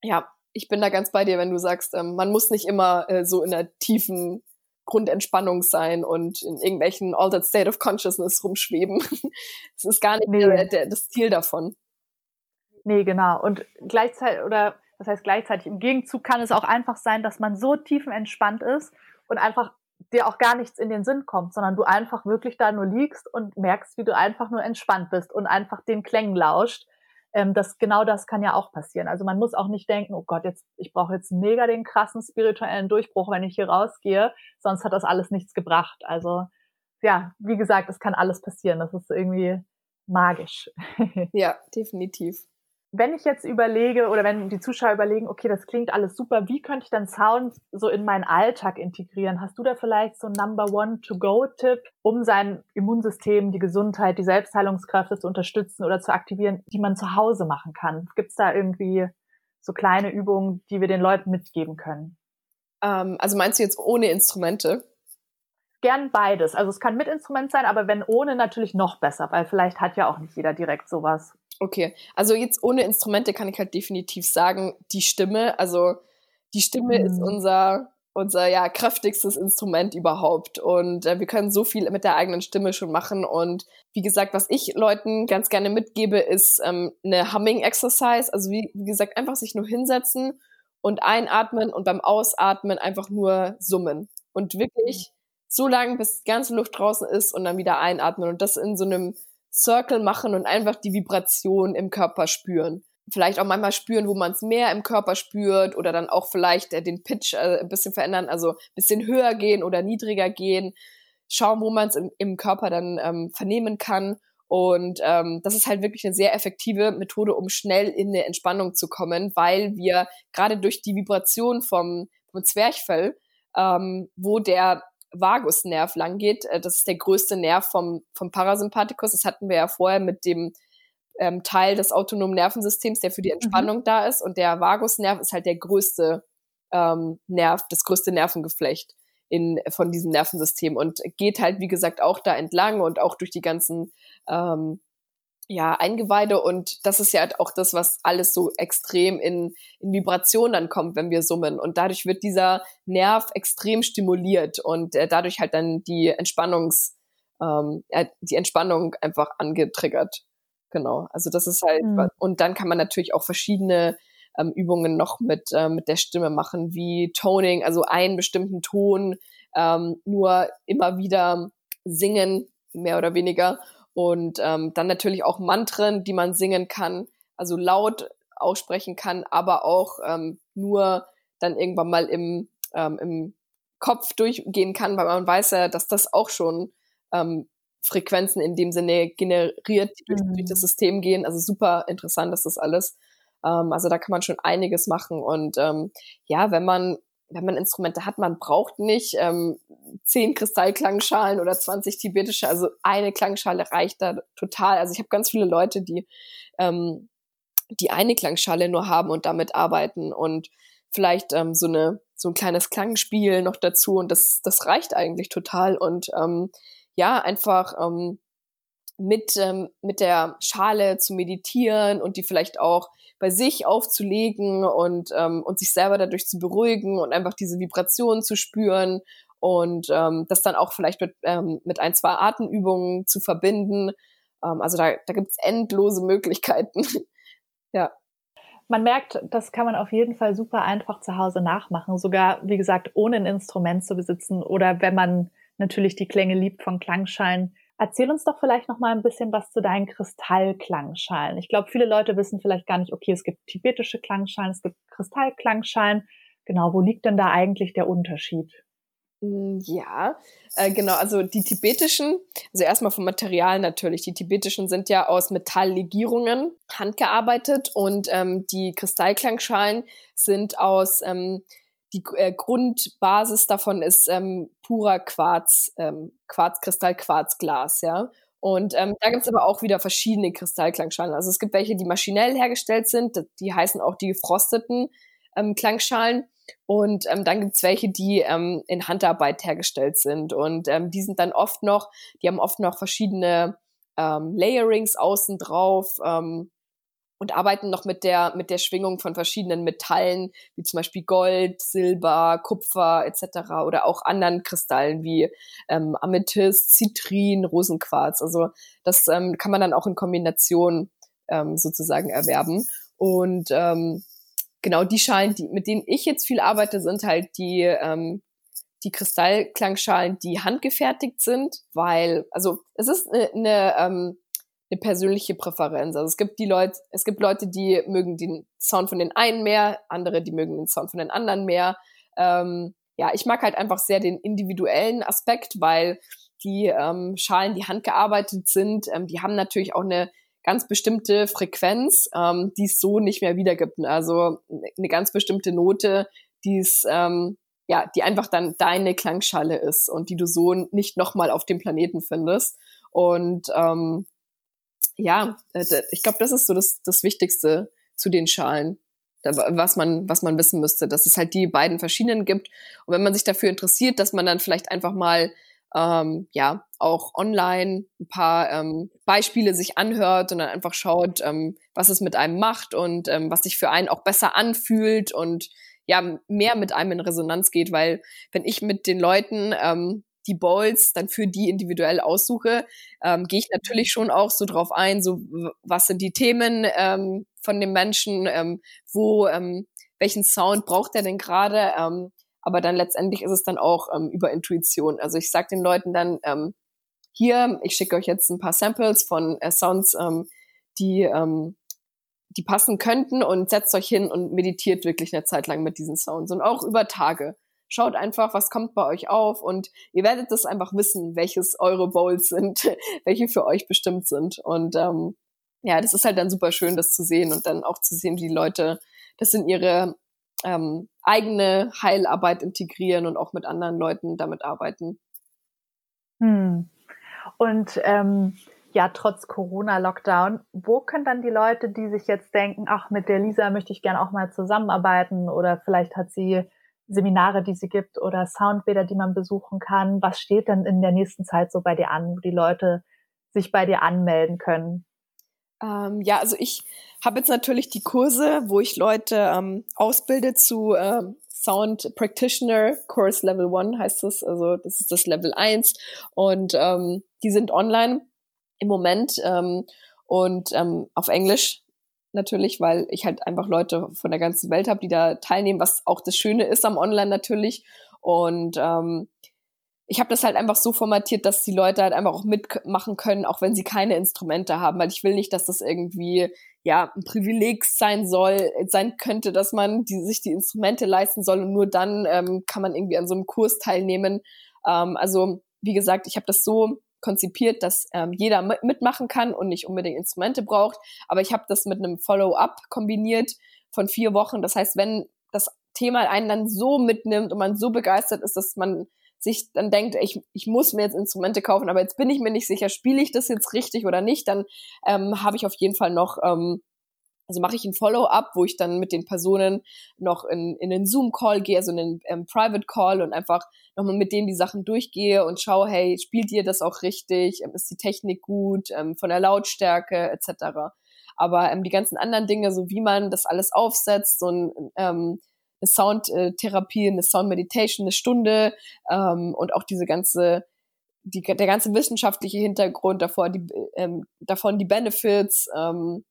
ja, ich bin da ganz bei dir, wenn du sagst, ähm, man muss nicht immer äh, so in einer tiefen Grundentspannung sein und in irgendwelchen altered state of consciousness rumschweben. das ist gar nicht nee. der, der, das Ziel davon. Nee, genau. Und gleichzeitig, oder das heißt gleichzeitig, im Gegenzug kann es auch einfach sein, dass man so tiefenentspannt ist und einfach dir auch gar nichts in den Sinn kommt, sondern du einfach wirklich da nur liegst und merkst, wie du einfach nur entspannt bist und einfach den Klängen lauscht ähm, das genau das kann ja auch passieren. Also man muss auch nicht denken, oh Gott, jetzt ich brauche jetzt mega den krassen spirituellen Durchbruch, wenn ich hier rausgehe, sonst hat das alles nichts gebracht. Also ja, wie gesagt, es kann alles passieren. Das ist irgendwie magisch. ja, definitiv wenn ich jetzt überlege oder wenn die Zuschauer überlegen, okay, das klingt alles super, wie könnte ich dann Sound so in meinen Alltag integrieren? Hast du da vielleicht so einen Number One To-Go-Tipp, um sein Immunsystem, die Gesundheit, die Selbstheilungskräfte zu unterstützen oder zu aktivieren, die man zu Hause machen kann? Gibt es da irgendwie so kleine Übungen, die wir den Leuten mitgeben können? Ähm, also meinst du jetzt ohne Instrumente? Gern beides. Also es kann mit Instrument sein, aber wenn ohne natürlich noch besser, weil vielleicht hat ja auch nicht jeder direkt sowas. Okay, also jetzt ohne Instrumente kann ich halt definitiv sagen, die Stimme, also die Stimme mhm. ist unser unser ja kräftigstes Instrument überhaupt und äh, wir können so viel mit der eigenen Stimme schon machen und wie gesagt, was ich Leuten ganz gerne mitgebe, ist ähm, eine Humming Exercise, also wie, wie gesagt, einfach sich nur hinsetzen und einatmen und beim Ausatmen einfach nur summen und wirklich mhm. So lange, bis die ganze Luft draußen ist und dann wieder einatmen und das in so einem Circle machen und einfach die Vibration im Körper spüren. Vielleicht auch manchmal spüren, wo man es mehr im Körper spürt oder dann auch vielleicht äh, den Pitch äh, ein bisschen verändern, also ein bisschen höher gehen oder niedriger gehen. Schauen, wo man es im, im, Körper dann ähm, vernehmen kann. Und ähm, das ist halt wirklich eine sehr effektive Methode, um schnell in eine Entspannung zu kommen, weil wir gerade durch die Vibration vom, vom Zwerchfell, ähm, wo der Vagusnerv lang geht. Äh, das ist der größte Nerv vom, vom Parasympathikus. Das hatten wir ja vorher mit dem ähm, Teil des autonomen Nervensystems, der für die mhm. Entspannung mhm. da ist. Und der Vagusnerv ist halt der größte ähm, Nerv, das größte Nervengeflecht in, von diesem Nervensystem und geht halt, wie gesagt, auch da entlang und auch durch die ganzen ähm, ja, Eingeweide und das ist ja halt auch das, was alles so extrem in, in Vibration dann kommt, wenn wir summen. Und dadurch wird dieser Nerv extrem stimuliert und äh, dadurch halt dann die Entspannungs, ähm, äh, die Entspannung einfach angetriggert. Genau. Also das ist halt, mhm. und dann kann man natürlich auch verschiedene ähm, Übungen noch mit, äh, mit der Stimme machen, wie Toning, also einen bestimmten Ton ähm, nur immer wieder singen, mehr oder weniger und ähm, dann natürlich auch Mantren, die man singen kann, also laut aussprechen kann, aber auch ähm, nur dann irgendwann mal im, ähm, im Kopf durchgehen kann, weil man weiß ja, dass das auch schon ähm, Frequenzen in dem Sinne generiert, die durch, durch, das mhm. System gehen. Also super interessant ist das alles. Ähm, also da kann man schon einiges machen. Und ähm, ja, wenn man wenn man Instrumente hat, man braucht nicht ähm, zehn Kristallklangschalen oder 20 tibetische, also eine Klangschale reicht da total. Also ich habe ganz viele Leute, die ähm, die eine Klangschale nur haben und damit arbeiten und vielleicht ähm, so eine so ein kleines Klangspiel noch dazu und das das reicht eigentlich total und ähm, ja einfach ähm, mit ähm, mit der Schale zu meditieren und die vielleicht auch bei sich aufzulegen und, ähm, und sich selber dadurch zu beruhigen und einfach diese Vibrationen zu spüren und ähm, das dann auch vielleicht mit, ähm, mit ein, zwei Atemübungen zu verbinden. Ähm, also da, da gibt es endlose Möglichkeiten. ja. Man merkt, das kann man auf jeden Fall super einfach zu Hause nachmachen, sogar, wie gesagt, ohne ein Instrument zu besitzen oder wenn man natürlich die Klänge liebt von Klangschalen, Erzähl uns doch vielleicht noch mal ein bisschen was zu deinen Kristallklangschalen. Ich glaube, viele Leute wissen vielleicht gar nicht, okay, es gibt tibetische Klangschalen, es gibt Kristallklangschalen. Genau, wo liegt denn da eigentlich der Unterschied? Hm, ja, äh, genau, also die tibetischen, also erstmal vom Material natürlich, die tibetischen sind ja aus Metalllegierungen handgearbeitet und ähm, die Kristallklangschalen sind aus ähm, die äh, Grundbasis davon ist ähm, purer Quarz, ähm, Quarzkristall, Quarzglas, ja. Und ähm, da gibt's aber auch wieder verschiedene Kristallklangschalen. Also es gibt welche, die maschinell hergestellt sind, die heißen auch die gefrosteten ähm, Klangschalen. Und ähm, dann gibt's welche, die ähm, in Handarbeit hergestellt sind. Und ähm, die sind dann oft noch, die haben oft noch verschiedene ähm, Layerings außen drauf. Ähm, und arbeiten noch mit der, mit der Schwingung von verschiedenen Metallen, wie zum Beispiel Gold, Silber, Kupfer etc. oder auch anderen Kristallen wie ähm, Amethyst, Zitrin, Rosenquarz. Also das ähm, kann man dann auch in Kombination ähm, sozusagen erwerben. Und ähm, genau die Schalen, die, mit denen ich jetzt viel arbeite, sind halt die, ähm, die Kristallklangschalen, die handgefertigt sind, weil, also es ist eine, eine ähm, eine persönliche Präferenz. Also es gibt die Leute, es gibt Leute, die mögen den Sound von den einen mehr, andere, die mögen den Sound von den anderen mehr. Ähm, ja, ich mag halt einfach sehr den individuellen Aspekt, weil die ähm, Schalen, die handgearbeitet sind, ähm, die haben natürlich auch eine ganz bestimmte Frequenz, ähm, die es so nicht mehr wiedergibt. Also eine ganz bestimmte Note, die es ähm, ja, die einfach dann deine Klangschale ist und die du so nicht nochmal auf dem Planeten findest. Und ähm, ja, äh, ich glaube, das ist so das, das Wichtigste zu den Schalen, was man, was man wissen müsste, dass es halt die beiden verschiedenen gibt. Und wenn man sich dafür interessiert, dass man dann vielleicht einfach mal ähm, ja auch online ein paar ähm, Beispiele sich anhört und dann einfach schaut, ähm, was es mit einem macht und ähm, was sich für einen auch besser anfühlt und ja mehr mit einem in Resonanz geht, weil wenn ich mit den Leuten ähm, die Bowls dann für die individuell aussuche, ähm, gehe ich natürlich schon auch so drauf ein, so was sind die Themen ähm, von dem Menschen, ähm, wo, ähm, welchen Sound braucht er denn gerade, ähm, aber dann letztendlich ist es dann auch ähm, über Intuition. Also ich sage den Leuten dann, ähm, hier, ich schicke euch jetzt ein paar Samples von äh, Sounds, ähm, die, ähm, die passen könnten und setzt euch hin und meditiert wirklich eine Zeit lang mit diesen Sounds und auch über Tage. Schaut einfach, was kommt bei euch auf und ihr werdet das einfach wissen, welches eure Bowls sind, welche für euch bestimmt sind. Und ähm, ja, das ist halt dann super schön, das zu sehen und dann auch zu sehen, wie Leute das in ihre ähm, eigene Heilarbeit integrieren und auch mit anderen Leuten damit arbeiten. Hm. Und ähm, ja, trotz Corona-Lockdown, wo können dann die Leute, die sich jetzt denken, ach, mit der Lisa möchte ich gerne auch mal zusammenarbeiten oder vielleicht hat sie Seminare, die sie gibt oder Soundbäder, die man besuchen kann? Was steht denn in der nächsten Zeit so bei dir an, wo die Leute sich bei dir anmelden können? Ähm, ja, also ich habe jetzt natürlich die Kurse, wo ich Leute ähm, ausbilde zu ähm, Sound Practitioner, Course Level 1 heißt es, also das ist das Level 1 und ähm, die sind online im Moment ähm, und ähm, auf Englisch natürlich, weil ich halt einfach Leute von der ganzen Welt habe, die da teilnehmen, was auch das Schöne ist am Online natürlich. Und ähm, ich habe das halt einfach so formatiert, dass die Leute halt einfach auch mitmachen können, auch wenn sie keine Instrumente haben, weil ich will nicht, dass das irgendwie ja ein Privileg sein soll, sein könnte, dass man die, sich die Instrumente leisten soll und nur dann ähm, kann man irgendwie an so einem Kurs teilnehmen. Ähm, also wie gesagt, ich habe das so konzipiert, dass ähm, jeder mitmachen kann und nicht unbedingt Instrumente braucht. Aber ich habe das mit einem Follow-up kombiniert von vier Wochen. Das heißt, wenn das Thema einen dann so mitnimmt und man so begeistert ist, dass man sich dann denkt, ich, ich muss mir jetzt Instrumente kaufen, aber jetzt bin ich mir nicht sicher, spiele ich das jetzt richtig oder nicht, dann ähm, habe ich auf jeden Fall noch ähm, also mache ich ein Follow-up, wo ich dann mit den Personen noch in, in den Zoom-Call gehe, also in den ähm, Private-Call und einfach nochmal mit denen die Sachen durchgehe und schaue, hey, spielt ihr das auch richtig? Ähm, ist die Technik gut? Ähm, von der Lautstärke etc. Aber ähm, die ganzen anderen Dinge, so wie man das alles aufsetzt, so ein, ähm, eine Soundtherapie, eine Sound-Meditation, eine Stunde ähm, und auch diese ganze die, der ganze wissenschaftliche Hintergrund davor, die, ähm, davon die Benefits, ähm,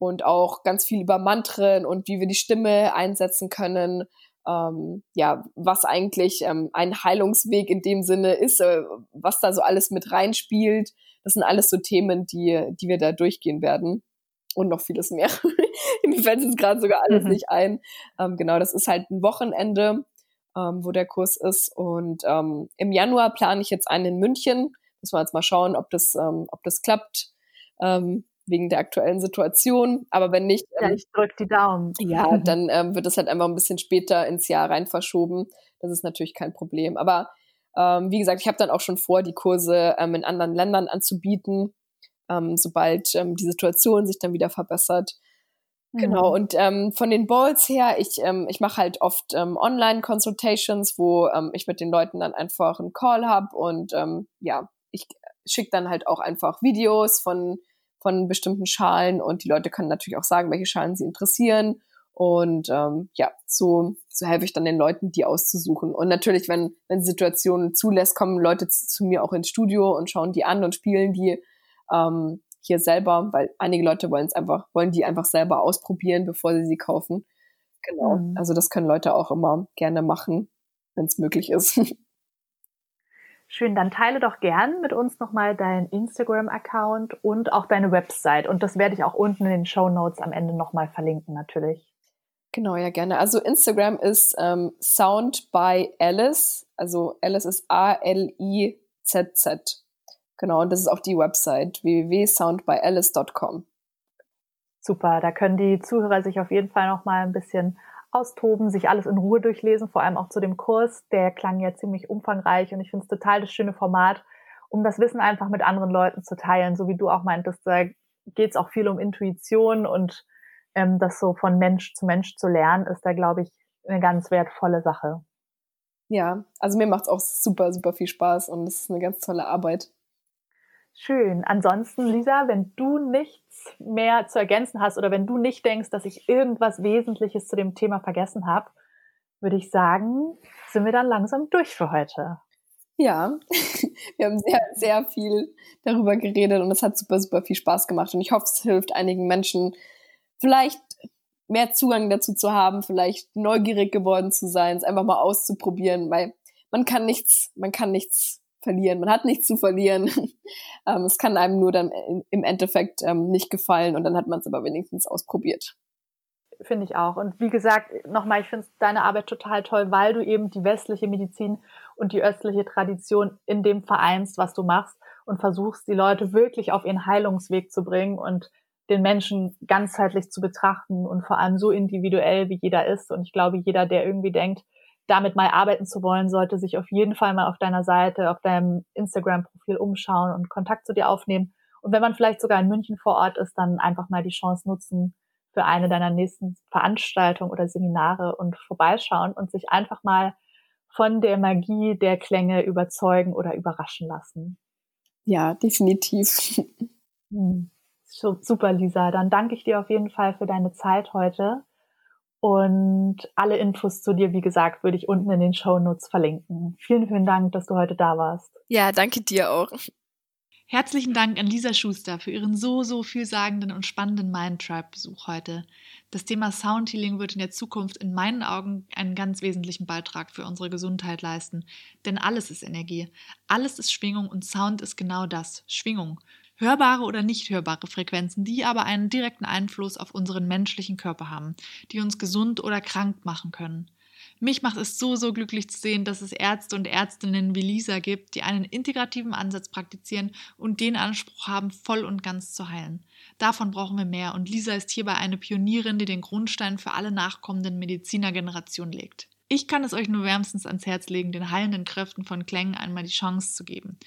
und auch ganz viel über Mantren und wie wir die Stimme einsetzen können. Ähm, ja, was eigentlich ähm, ein Heilungsweg in dem Sinne ist, äh, was da so alles mit reinspielt. Das sind alles so Themen, die, die wir da durchgehen werden. Und noch vieles mehr. Mir fällt jetzt gerade sogar alles mhm. nicht ein. Ähm, genau, das ist halt ein Wochenende, ähm, wo der Kurs ist. Und ähm, im Januar plane ich jetzt einen in München. Müssen wir jetzt mal schauen, ob das, ähm, ob das klappt. Ähm, wegen der aktuellen Situation. Aber wenn nicht. Ähm, ja, ich drücke die Daumen. Ja, dann ähm, wird es halt einfach ein bisschen später ins Jahr rein verschoben. Das ist natürlich kein Problem. Aber ähm, wie gesagt, ich habe dann auch schon vor, die Kurse ähm, in anderen Ländern anzubieten, ähm, sobald ähm, die Situation sich dann wieder verbessert. Genau, mhm. und ähm, von den Balls her, ich, ähm, ich mache halt oft ähm, Online-Consultations, wo ähm, ich mit den Leuten dann einfach einen Call habe und ähm, ja, ich schicke dann halt auch einfach Videos von von bestimmten Schalen und die Leute können natürlich auch sagen, welche Schalen sie interessieren. Und ähm, ja, so, so helfe ich dann den Leuten, die auszusuchen. Und natürlich, wenn, wenn Situationen zulässt, kommen Leute zu, zu mir auch ins Studio und schauen die an und spielen die ähm, hier selber, weil einige Leute wollen es einfach, wollen die einfach selber ausprobieren, bevor sie sie kaufen. Genau. Mhm. Also das können Leute auch immer gerne machen, wenn es möglich ist. Schön, dann teile doch gern mit uns nochmal deinen Instagram-Account und auch deine Website. Und das werde ich auch unten in den Show Notes am Ende nochmal verlinken, natürlich. Genau, ja, gerne. Also Instagram ist ähm, Sound by Alice. Also Alice ist A-L-I-Z-Z. Genau, und das ist auch die Website www.soundbyalice.com. Super, da können die Zuhörer sich auf jeden Fall nochmal ein bisschen austoben, sich alles in Ruhe durchlesen, vor allem auch zu dem Kurs. Der klang ja ziemlich umfangreich und ich finde es total das schöne Format, um das Wissen einfach mit anderen Leuten zu teilen. So wie du auch meintest, da geht es auch viel um Intuition und ähm, das so von Mensch zu Mensch zu lernen, ist da, glaube ich, eine ganz wertvolle Sache. Ja, also mir macht es auch super, super viel Spaß und es ist eine ganz tolle Arbeit. Schön. Ansonsten, Lisa, wenn du nichts mehr zu ergänzen hast oder wenn du nicht denkst, dass ich irgendwas Wesentliches zu dem Thema vergessen habe, würde ich sagen, sind wir dann langsam durch für heute. Ja, wir haben sehr, sehr viel darüber geredet und es hat super, super viel Spaß gemacht. Und ich hoffe, es hilft einigen Menschen, vielleicht mehr Zugang dazu zu haben, vielleicht neugierig geworden zu sein, es einfach mal auszuprobieren, weil man kann nichts, man kann nichts verlieren. Man hat nichts zu verlieren. ähm, es kann einem nur dann im Endeffekt ähm, nicht gefallen und dann hat man es aber wenigstens ausprobiert. Finde ich auch. Und wie gesagt, nochmal, ich finde deine Arbeit total toll, weil du eben die westliche Medizin und die östliche Tradition in dem vereinst, was du machst und versuchst, die Leute wirklich auf ihren Heilungsweg zu bringen und den Menschen ganzheitlich zu betrachten und vor allem so individuell, wie jeder ist. Und ich glaube, jeder, der irgendwie denkt, damit mal arbeiten zu wollen, sollte sich auf jeden Fall mal auf deiner Seite, auf deinem Instagram-Profil umschauen und Kontakt zu dir aufnehmen. Und wenn man vielleicht sogar in München vor Ort ist, dann einfach mal die Chance nutzen für eine deiner nächsten Veranstaltungen oder Seminare und vorbeischauen und sich einfach mal von der Magie der Klänge überzeugen oder überraschen lassen. Ja, definitiv. Hm. Super, Lisa. Dann danke ich dir auf jeden Fall für deine Zeit heute. Und alle Infos zu dir, wie gesagt, würde ich unten in den Show Notes verlinken. Vielen, vielen Dank, dass du heute da warst. Ja, danke dir auch. Herzlichen Dank an Lisa Schuster für ihren so, so vielsagenden und spannenden Mind Tribe-Besuch heute. Das Thema Soundhealing wird in der Zukunft in meinen Augen einen ganz wesentlichen Beitrag für unsere Gesundheit leisten. Denn alles ist Energie, alles ist Schwingung und Sound ist genau das, Schwingung. Hörbare oder nicht hörbare Frequenzen, die aber einen direkten Einfluss auf unseren menschlichen Körper haben, die uns gesund oder krank machen können. Mich macht es so, so glücklich zu sehen, dass es Ärzte und Ärztinnen wie Lisa gibt, die einen integrativen Ansatz praktizieren und den Anspruch haben, voll und ganz zu heilen. Davon brauchen wir mehr und Lisa ist hierbei eine Pionierin, die den Grundstein für alle nachkommenden Medizinergenerationen legt. Ich kann es euch nur wärmstens ans Herz legen, den heilenden Kräften von Klängen einmal die Chance zu geben.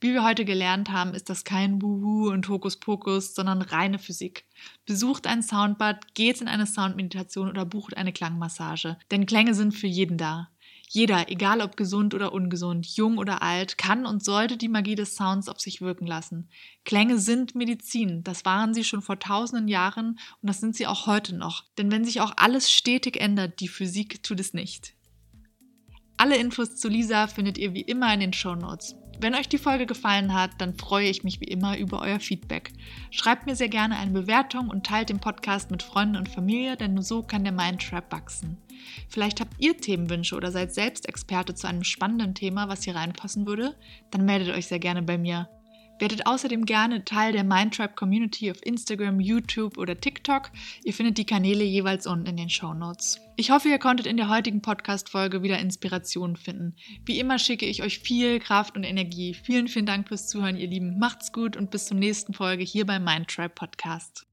Wie wir heute gelernt haben, ist das kein Wuhu und Hokuspokus, sondern reine Physik. Besucht ein Soundbad, geht in eine Soundmeditation oder bucht eine Klangmassage, denn Klänge sind für jeden da. Jeder, egal ob gesund oder ungesund, jung oder alt, kann und sollte die Magie des Sounds auf sich wirken lassen. Klänge sind Medizin, das waren sie schon vor tausenden Jahren und das sind sie auch heute noch. Denn wenn sich auch alles stetig ändert, die Physik tut es nicht. Alle Infos zu Lisa findet ihr wie immer in den Show Notes. Wenn euch die Folge gefallen hat, dann freue ich mich wie immer über euer Feedback. Schreibt mir sehr gerne eine Bewertung und teilt den Podcast mit Freunden und Familie, denn nur so kann der Mindtrap wachsen. Vielleicht habt ihr Themenwünsche oder seid selbst Experte zu einem spannenden Thema, was hier reinpassen würde? Dann meldet euch sehr gerne bei mir. Werdet außerdem gerne Teil der Mindtribe Community auf Instagram, YouTube oder TikTok. Ihr findet die Kanäle jeweils unten in den Show Notes. Ich hoffe, ihr konntet in der heutigen Podcast-Folge wieder Inspiration finden. Wie immer schicke ich euch viel Kraft und Energie. Vielen, vielen Dank fürs Zuhören, ihr Lieben. Macht's gut und bis zur nächsten Folge hier beim Mindtribe Podcast.